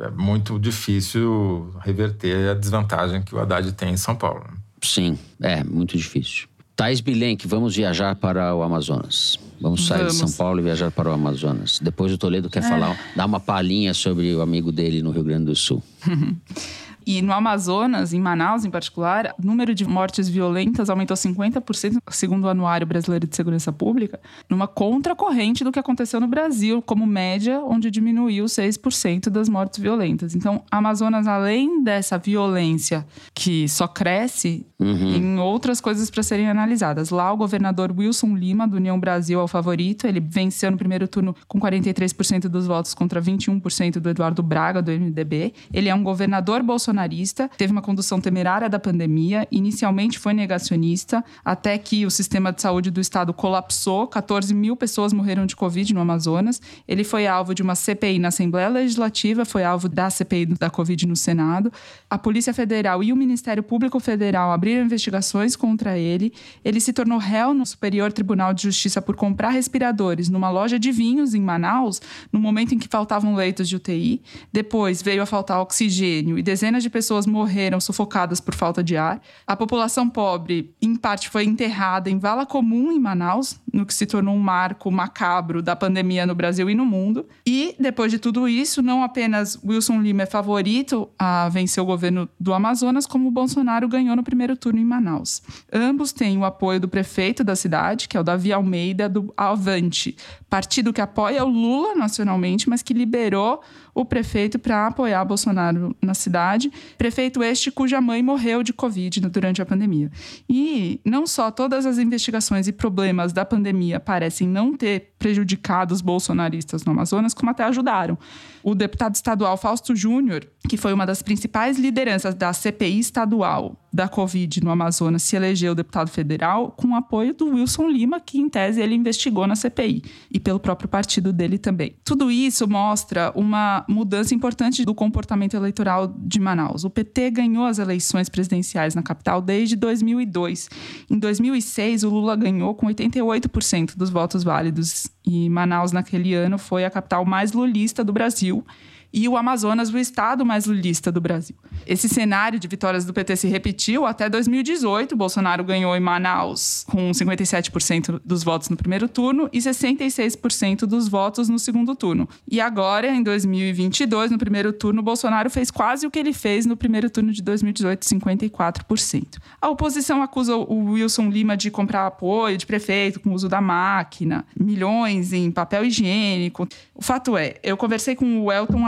é muito difícil reverter a desvantagem que o Haddad tem em São Paulo. Sim, é muito difícil. Thais Bilenque, vamos viajar para o Amazonas. Vamos sair vamos. de São Paulo e viajar para o Amazonas. Depois o Toledo quer é. falar, dar uma palhinha sobre o amigo dele no Rio Grande do Sul. E no Amazonas, em Manaus em particular, o número de mortes violentas aumentou 50%, segundo o Anuário Brasileiro de Segurança Pública, numa contracorrente do que aconteceu no Brasil, como média, onde diminuiu 6% das mortes violentas. Então, Amazonas, além dessa violência que só cresce, uhum. em outras coisas para serem analisadas. Lá, o governador Wilson Lima, do União Brasil, é o favorito. Ele venceu no primeiro turno com 43% dos votos contra 21% do Eduardo Braga, do MDB. Ele é um governador bolsonaro bolsonarista, teve uma condução temerária da pandemia, inicialmente foi negacionista, até que o sistema de saúde do estado colapsou, 14 mil pessoas morreram de Covid no Amazonas. Ele foi alvo de uma CPI na Assembleia Legislativa, foi alvo da CPI da Covid no Senado. A Polícia Federal e o Ministério Público Federal abriram investigações contra ele. Ele se tornou réu no Superior Tribunal de Justiça por comprar respiradores numa loja de vinhos em Manaus, no momento em que faltavam leitos de UTI. Depois veio a faltar oxigênio e dezenas Dezenas de pessoas morreram sufocadas por falta de ar. A população pobre, em parte, foi enterrada em vala comum em Manaus, no que se tornou um marco macabro da pandemia no Brasil e no mundo. E, depois de tudo isso, não apenas Wilson Lima é favorito a vencer o governo do Amazonas, como Bolsonaro ganhou no primeiro turno em Manaus. Ambos têm o apoio do prefeito da cidade, que é o Davi Almeida, do Avante, partido que apoia o Lula nacionalmente, mas que liberou o prefeito para apoiar Bolsonaro na cidade. Prefeito este cuja mãe morreu de Covid durante a pandemia. E não só todas as investigações e problemas da pandemia parecem não ter prejudicado os bolsonaristas no Amazonas, como até ajudaram. O deputado estadual Fausto Júnior, que foi uma das principais lideranças da CPI estadual da Covid no Amazonas se elegeu deputado federal com o apoio do Wilson Lima, que em tese ele investigou na CPI, e pelo próprio partido dele também. Tudo isso mostra uma mudança importante do comportamento eleitoral de Manaus. O PT ganhou as eleições presidenciais na capital desde 2002. Em 2006, o Lula ganhou com 88% dos votos válidos e Manaus naquele ano foi a capital mais lulista do Brasil Brasil e o Amazonas o estado mais lulista do Brasil. Esse cenário de vitórias do PT se repetiu até 2018. Bolsonaro ganhou em Manaus com 57% dos votos no primeiro turno e 66% dos votos no segundo turno. E agora, em 2022, no primeiro turno, Bolsonaro fez quase o que ele fez no primeiro turno de 2018, 54%. A oposição acusa o Wilson Lima de comprar apoio de prefeito com o uso da máquina, milhões em papel higiênico. O fato é, eu conversei com o Elton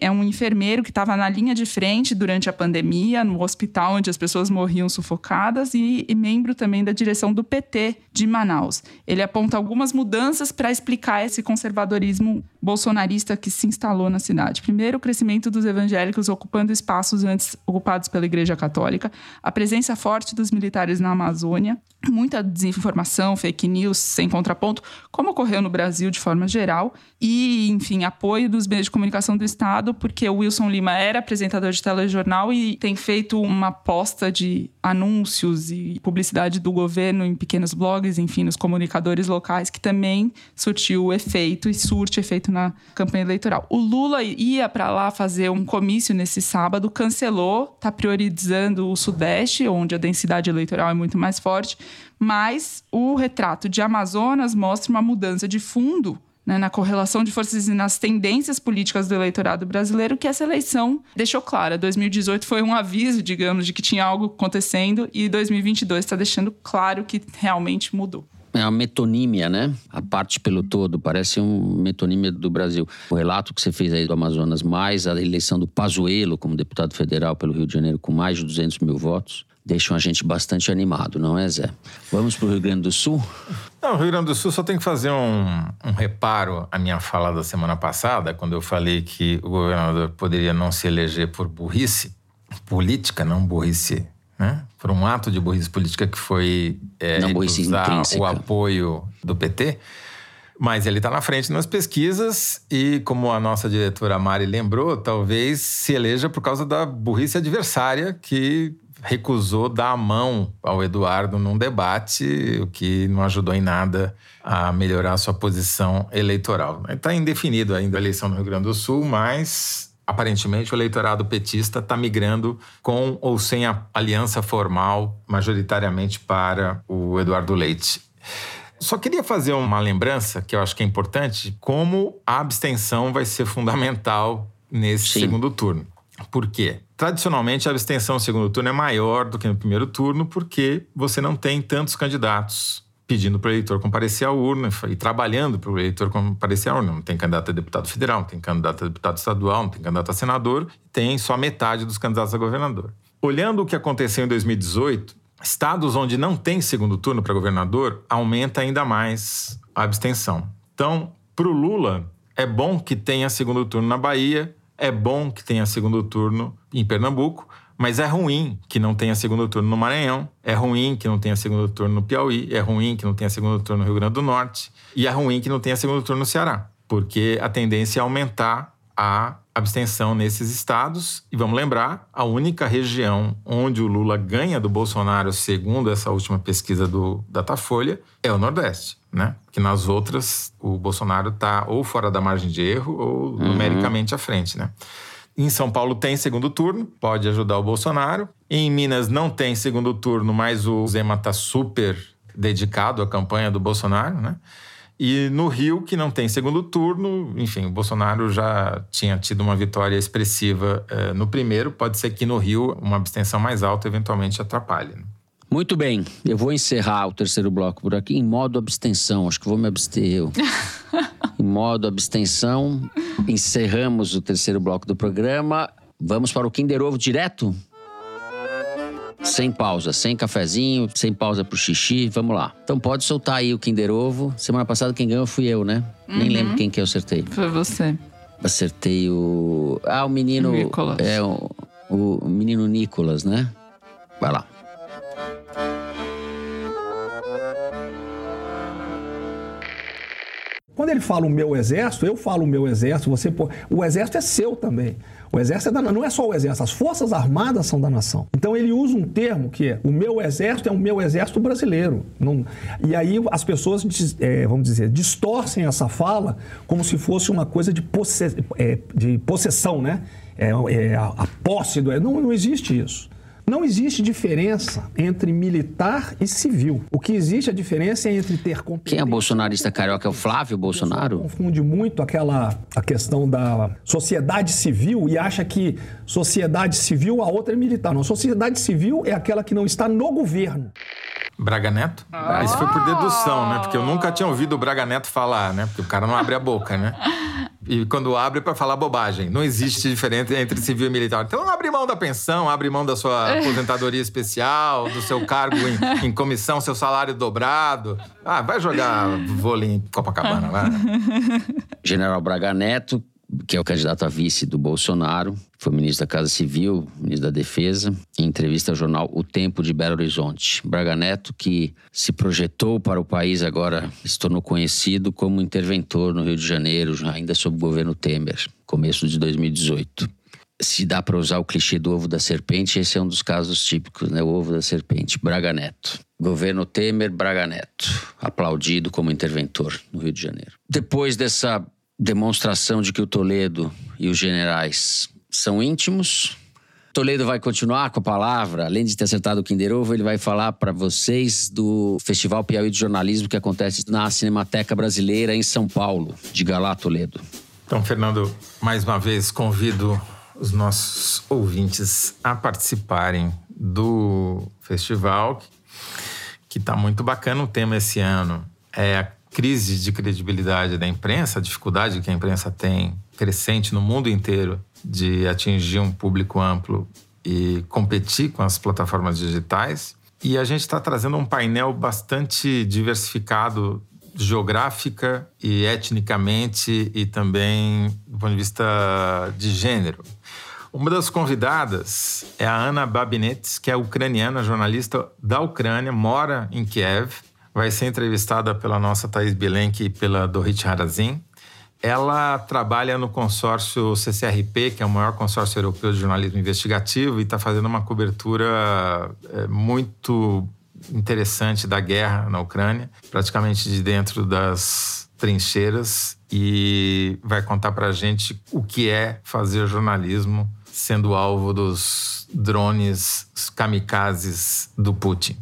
É um enfermeiro que estava na linha de frente durante a pandemia, no hospital onde as pessoas morriam sufocadas, e, e membro também da direção do PT de Manaus. Ele aponta algumas mudanças para explicar esse conservadorismo bolsonarista que se instalou na cidade. Primeiro, o crescimento dos evangélicos ocupando espaços antes ocupados pela Igreja Católica, a presença forte dos militares na Amazônia, muita desinformação, fake news sem contraponto, como ocorreu no Brasil de forma geral, e, enfim, apoio dos meios de comunicação do Estado, porque o Wilson Lima era apresentador de telejornal e tem feito uma posta de anúncios e publicidade do governo em pequenos blogs, enfim, nos comunicadores locais, que também surtiu efeito e surte efeito na campanha eleitoral. O Lula ia para lá fazer um comício nesse sábado, cancelou, está priorizando o Sudeste, onde a densidade eleitoral é muito mais forte, mas o retrato de Amazonas mostra uma mudança de fundo né, na correlação de forças e nas tendências políticas do eleitorado brasileiro, que essa eleição deixou clara. 2018 foi um aviso, digamos, de que tinha algo acontecendo e 2022 está deixando claro que realmente mudou. É uma metonímia, né? A parte pelo todo, parece um metonímia do Brasil. O relato que você fez aí do Amazonas, mais a eleição do Pazuello como deputado federal pelo Rio de Janeiro, com mais de 200 mil votos, deixam a gente bastante animado, não é, Zé? Vamos para o Rio Grande do Sul? Não, o Rio Grande do Sul só tem que fazer um, um, reparo à minha fala da semana passada, quando eu falei que o governador poderia não se eleger por burrice política, não burrice, né? Por um ato de burrice política que foi é, não o apoio do PT. Mas ele está na frente nas pesquisas e, como a nossa diretora Mari lembrou, talvez se eleja por causa da burrice adversária que recusou dar a mão ao Eduardo num debate, o que não ajudou em nada a melhorar a sua posição eleitoral. Está indefinido ainda a eleição no Rio Grande do Sul, mas aparentemente o eleitorado petista está migrando com ou sem a aliança formal, majoritariamente para o Eduardo Leite. Só queria fazer uma lembrança que eu acho que é importante, como a abstenção vai ser fundamental nesse Sim. segundo turno. Por quê? Tradicionalmente, a abstenção no segundo turno é maior do que no primeiro turno, porque você não tem tantos candidatos pedindo para o eleitor comparecer à urna e trabalhando para o eleitor comparecer à urna. Não tem candidato a deputado federal, não tem candidato a deputado estadual, não tem candidato a senador, tem só metade dos candidatos a governador. Olhando o que aconteceu em 2018, estados onde não tem segundo turno para governador, aumenta ainda mais a abstenção. Então, para o Lula, é bom que tenha segundo turno na Bahia, é bom que tenha segundo turno em Pernambuco, mas é ruim que não tenha segundo turno no Maranhão, é ruim que não tenha segundo turno no Piauí, é ruim que não tenha segundo turno no Rio Grande do Norte e é ruim que não tenha segundo turno no Ceará, porque a tendência é aumentar a abstenção nesses estados. E vamos lembrar, a única região onde o Lula ganha do Bolsonaro, segundo essa última pesquisa do Datafolha, é o Nordeste né? Que nas outras o Bolsonaro está ou fora da margem de erro ou uhum. numericamente à frente, né? Em São Paulo tem segundo turno, pode ajudar o Bolsonaro. Em Minas não tem segundo turno, mas o Zema está super dedicado à campanha do Bolsonaro, né? E no Rio, que não tem segundo turno, enfim, o Bolsonaro já tinha tido uma vitória expressiva eh, no primeiro. Pode ser que no Rio uma abstenção mais alta eventualmente atrapalhe. Né? Muito bem, eu vou encerrar o terceiro bloco por aqui em modo abstenção. Acho que vou me abster eu. em modo abstenção, encerramos o terceiro bloco do programa. Vamos para o Kinder Ovo direto? Sem pausa, sem cafezinho, sem pausa pro xixi, vamos lá. Então pode soltar aí o Kinder Ovo. Semana passada quem ganhou fui eu, né? Uhum. Nem lembro quem que eu acertei. Foi você. Acertei o. Ah, o menino. Nicolas. É, o, o menino Nicolas, né? Vai lá. Quando ele fala o meu exército, eu falo o meu exército, você pô, o exército é seu também. O exército é da, não é só o exército, as forças armadas são da nação. Então ele usa um termo que é o meu exército é o meu exército brasileiro. Não, e aí as pessoas, é, vamos dizer, distorcem essa fala como se fosse uma coisa de, posse, é, de possessão, né? É, é a, a, posse do. Não, não existe isso. Não existe diferença entre militar e civil. O que existe a diferença é entre ter competência... Quem é bolsonarista carioca é o Flávio Bolsonaro? Confunde muito aquela a questão da sociedade civil e acha que sociedade civil a outra é militar. Não, sociedade civil é aquela que não está no governo. Braga Neto? Ah. Isso foi por dedução, né? Porque eu nunca tinha ouvido o Braga Neto falar, né? Porque o cara não abre a boca, né? E quando abre é para falar bobagem. Não existe diferença entre civil e militar. Então abre mão da pensão, abre mão da sua aposentadoria especial, do seu cargo em, em comissão, seu salário dobrado. Ah, vai jogar vôlei em Copacabana, vai. General Braga Neto que é o candidato a vice do Bolsonaro, foi ministro da Casa Civil, ministro da Defesa, em entrevista ao jornal O Tempo de Belo Horizonte. Braga Neto, que se projetou para o país agora, se tornou conhecido como interventor no Rio de Janeiro, ainda sob o governo Temer, começo de 2018. Se dá para usar o clichê do ovo da serpente, esse é um dos casos típicos, né? O ovo da serpente, Braga Neto. Governo Temer, Braga Neto, aplaudido como interventor no Rio de Janeiro. Depois dessa demonstração de que o Toledo e os generais são íntimos. Toledo vai continuar com a palavra, além de ter acertado o Kinder Ovo, ele vai falar para vocês do Festival Piauí de Jornalismo que acontece na Cinemateca Brasileira em São Paulo. Diga lá, Toledo. Então, Fernando, mais uma vez convido os nossos ouvintes a participarem do festival, que está muito bacana o tema esse ano. É crise de credibilidade da imprensa, a dificuldade que a imprensa tem crescente no mundo inteiro de atingir um público amplo e competir com as plataformas digitais. E a gente está trazendo um painel bastante diversificado geográfica e etnicamente e também do ponto de vista de gênero. Uma das convidadas é a Ana Babinets, que é ucraniana, jornalista da Ucrânia, mora em Kiev vai ser entrevistada pela nossa Thaís Bilenque e pela Dorit Harazin. Ela trabalha no consórcio CCRP, que é o maior consórcio europeu de jornalismo investigativo, e está fazendo uma cobertura é, muito interessante da guerra na Ucrânia, praticamente de dentro das trincheiras, e vai contar para a gente o que é fazer jornalismo sendo alvo dos drones kamikazes do Putin.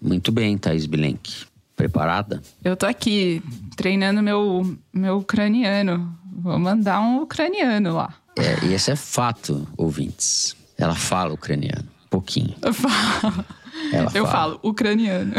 Muito bem, Thaís Bilenque. Preparada? Eu tô aqui treinando meu, meu ucraniano. Vou mandar um ucraniano lá. É, e esse é fato, ouvintes. Ela fala ucraniano. Pouquinho. Eu falo. Ela Eu fala. falo ucraniano.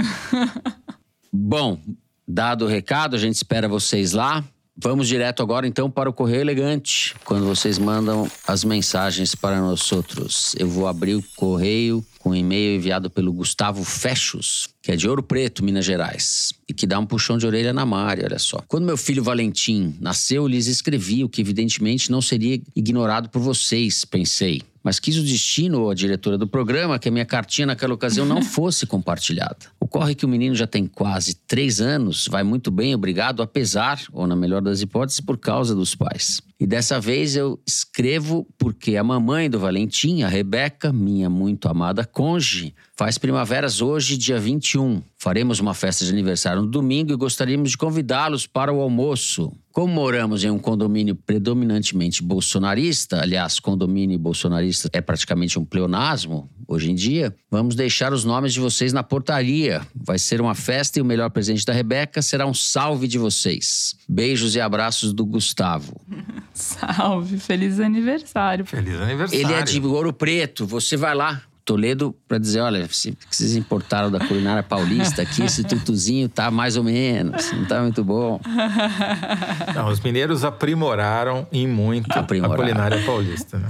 Bom, dado o recado, a gente espera vocês lá. Vamos direto agora então para o Correio Elegante, quando vocês mandam as mensagens para nós outros. Eu vou abrir o correio com um e-mail enviado pelo Gustavo Fechos, que é de Ouro Preto, Minas Gerais, e que dá um puxão de orelha na Mari, olha só. Quando meu filho Valentim nasceu, lhes escrevi o que evidentemente não seria ignorado por vocês, pensei mas quis o destino ou a diretora do programa que a minha cartinha naquela ocasião não fosse compartilhada. Ocorre que o menino já tem quase três anos, vai muito bem, obrigado, apesar, ou na melhor das hipóteses, por causa dos pais. E dessa vez eu escrevo porque a mamãe do Valentim, a Rebeca, minha muito amada conge, faz primaveras hoje, dia 21. Faremos uma festa de aniversário no domingo e gostaríamos de convidá-los para o almoço. Como moramos em um condomínio predominantemente bolsonarista, aliás, condomínio bolsonarista é praticamente um pleonasmo hoje em dia, vamos deixar os nomes de vocês na portaria. Vai ser uma festa e o melhor presente da Rebeca será um salve de vocês. Beijos e abraços do Gustavo. Salve, feliz aniversário. Feliz aniversário. Ele é de Ouro Preto, você vai lá. Toledo para dizer, olha, se vocês importaram da culinária paulista aqui, esse tutuzinho tá mais ou menos, não tá muito bom. Não, os mineiros aprimoraram em muito aprimoraram. a culinária paulista, né?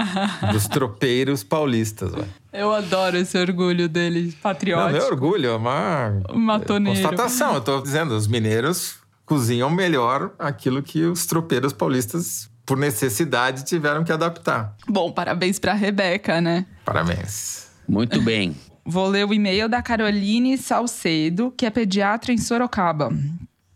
Dos tropeiros paulistas, velho. Eu adoro esse orgulho dele, patriótico. Não, não é orgulho, é uma Matoneiro. constatação. Eu tô dizendo, os mineiros cozinham melhor aquilo que os tropeiros paulistas, por necessidade, tiveram que adaptar. Bom, parabéns pra Rebeca, né? Parabéns. Muito bem. Vou ler o e-mail da Caroline Salcedo, que é pediatra em Sorocaba.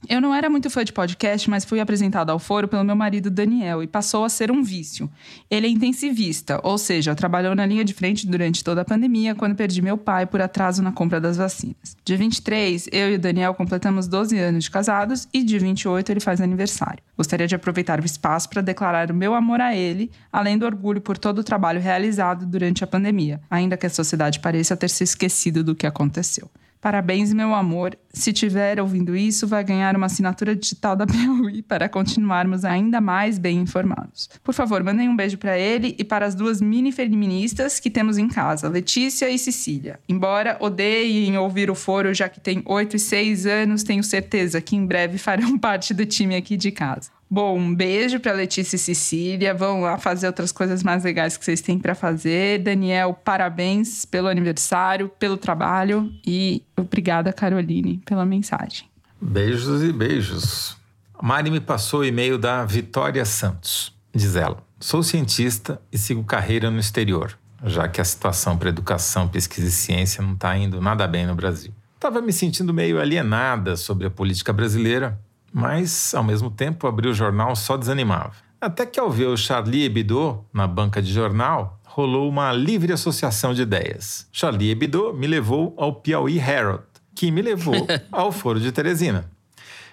Eu não era muito fã de podcast, mas fui apresentada ao foro pelo meu marido Daniel e passou a ser um vício. Ele é intensivista, ou seja, trabalhou na linha de frente durante toda a pandemia, quando perdi meu pai por atraso na compra das vacinas. De 23, eu e o Daniel completamos 12 anos de casados e de 28 ele faz aniversário. Gostaria de aproveitar o espaço para declarar o meu amor a ele, além do orgulho por todo o trabalho realizado durante a pandemia, ainda que a sociedade pareça ter se esquecido do que aconteceu. Parabéns, meu amor. Se tiver ouvindo isso, vai ganhar uma assinatura digital da Piauí para continuarmos ainda mais bem informados. Por favor, mandem um beijo para ele e para as duas mini feministas que temos em casa, Letícia e Cecília. Embora odeiem ouvir o foro, já que tem 8 e 6 anos, tenho certeza que em breve farão parte do time aqui de casa. Bom, um beijo para Letícia e Cecília. Vão lá fazer outras coisas mais legais que vocês têm para fazer. Daniel, parabéns pelo aniversário, pelo trabalho e obrigada, Caroline, pela mensagem. Beijos e beijos. Mari me passou o e-mail da Vitória Santos. Diz ela: Sou cientista e sigo carreira no exterior, já que a situação para educação, pesquisa e ciência não está indo nada bem no Brasil. Estava me sentindo meio alienada sobre a política brasileira mas, ao mesmo tempo, abrir o jornal só desanimava. Até que, ao ver o Charlie Hebdo na banca de jornal, rolou uma livre associação de ideias. Charlie Hebdo me levou ao Piauí Herald, que me levou ao Foro de Teresina.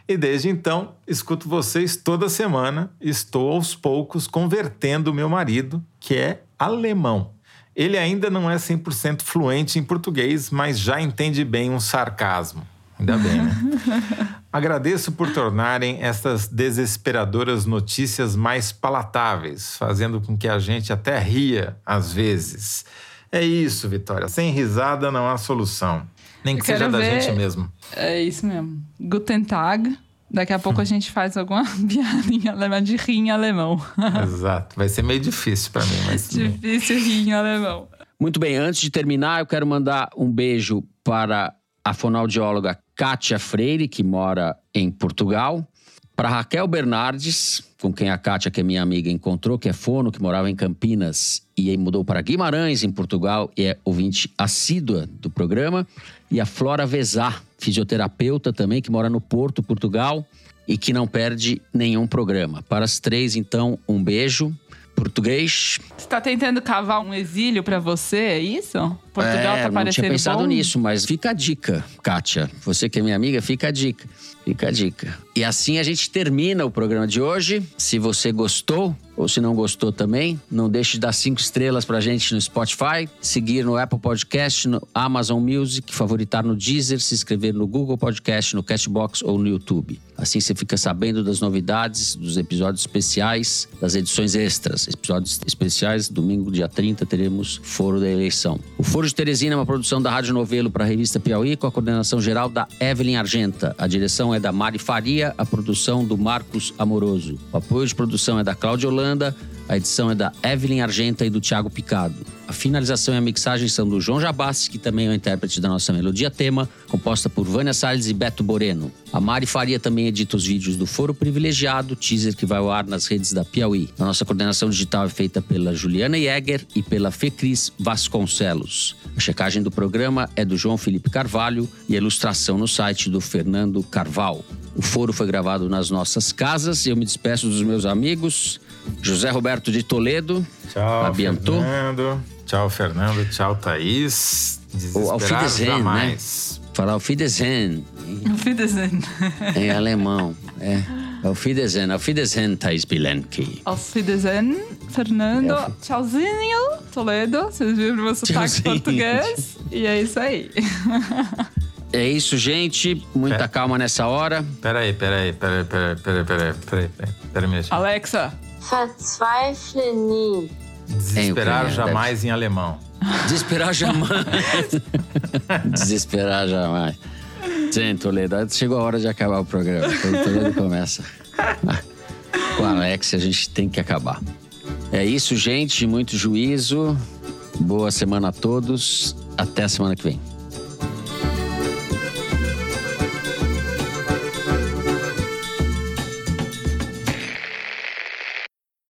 E desde então, escuto vocês toda semana. Estou aos poucos convertendo meu marido, que é alemão. Ele ainda não é 100% fluente em português, mas já entende bem um sarcasmo. Ainda bem, né? Agradeço por tornarem estas desesperadoras notícias mais palatáveis, fazendo com que a gente até ria às vezes. É isso, Vitória. Sem risada não há solução. Nem que Eu seja da ver- gente mesmo. É isso mesmo. Guten Tag. Daqui a pouco a gente faz alguma piada em alemão, de rir em alemão. Exato. Vai ser meio difícil para mim, mas. Difícil rir em alemão. Muito bem, antes de terminar, eu quero mandar um beijo para a fonoaudióloga Kátia Freire, que mora em Portugal, para Raquel Bernardes, com quem a Kátia, que é minha amiga, encontrou, que é fono, que morava em Campinas e aí mudou para Guimarães, em Portugal, e é ouvinte assídua do programa, e a Flora Vezar, fisioterapeuta também, que mora no Porto, Portugal, e que não perde nenhum programa. Para as três, então, um beijo. Português, Você tá tentando cavar um exílio pra você, é isso? Portugal é, tá não parecendo tinha pensado bom? nisso, mas fica a dica, Kátia. Você que é minha amiga, fica a dica. Fica a dica. E assim a gente termina o programa de hoje. Se você gostou, ou se não gostou também, não deixe de dar cinco estrelas pra gente no Spotify, seguir no Apple Podcast, no Amazon Music, favoritar no Deezer, se inscrever no Google Podcast, no Cashbox ou no YouTube. Assim você fica sabendo das novidades, dos episódios especiais, das edições extras. Episódios especiais, domingo, dia 30, teremos Foro da Eleição. O Foro de Teresina é uma produção da Rádio Novelo para a revista Piauí, com a coordenação geral da Evelyn Argenta. A direção é da Mari Faria, a produção do Marcos Amoroso. O apoio de produção é da Cláudia Holanda, a edição é da Evelyn Argenta e do Thiago Picado. A finalização e a mixagem são do João Jabassi, que também é o intérprete da nossa melodia tema, composta por Vânia Salles e Beto Boreno. A Mari Faria também edita os vídeos do Foro Privilegiado, teaser que vai ao ar nas redes da Piauí. A nossa coordenação digital é feita pela Juliana Jäger e pela Fecris Vasconcelos. A checagem do programa é do João Felipe Carvalho e a ilustração no site do Fernando Carval. O foro foi gravado nas nossas casas eu me despeço dos meus amigos. José Roberto de Toledo. Tchau, Abiantou. Fernando. Tchau, Fernando. Tchau, Thaís. Desesperar Wiedersehen, né? Falar Auf Wiedersehen em, alemão. É. Auf Wiedersehen, Thais Bilenki. Auf Wiedersehen, Fernando. É, Tchauzinho, Toledo. Vocês viram meu sotaque Tchauzinho. português. E é isso aí. É isso, gente. Muita É. calma nessa hora. Peraí, peraí, peraí, peraí, peraí, peraí, peraí, peraí, peraí, gente. Alexa, Verzweifle nie. Desesperar jamais em alemão. Desesperar jamais. Desesperar jamais. Sim, Toledo. Chegou a hora de acabar o programa. Quando o Toledo começa. Com a Alex, a gente tem que acabar. É isso, gente. Muito juízo. Boa semana a todos. Até a semana que vem.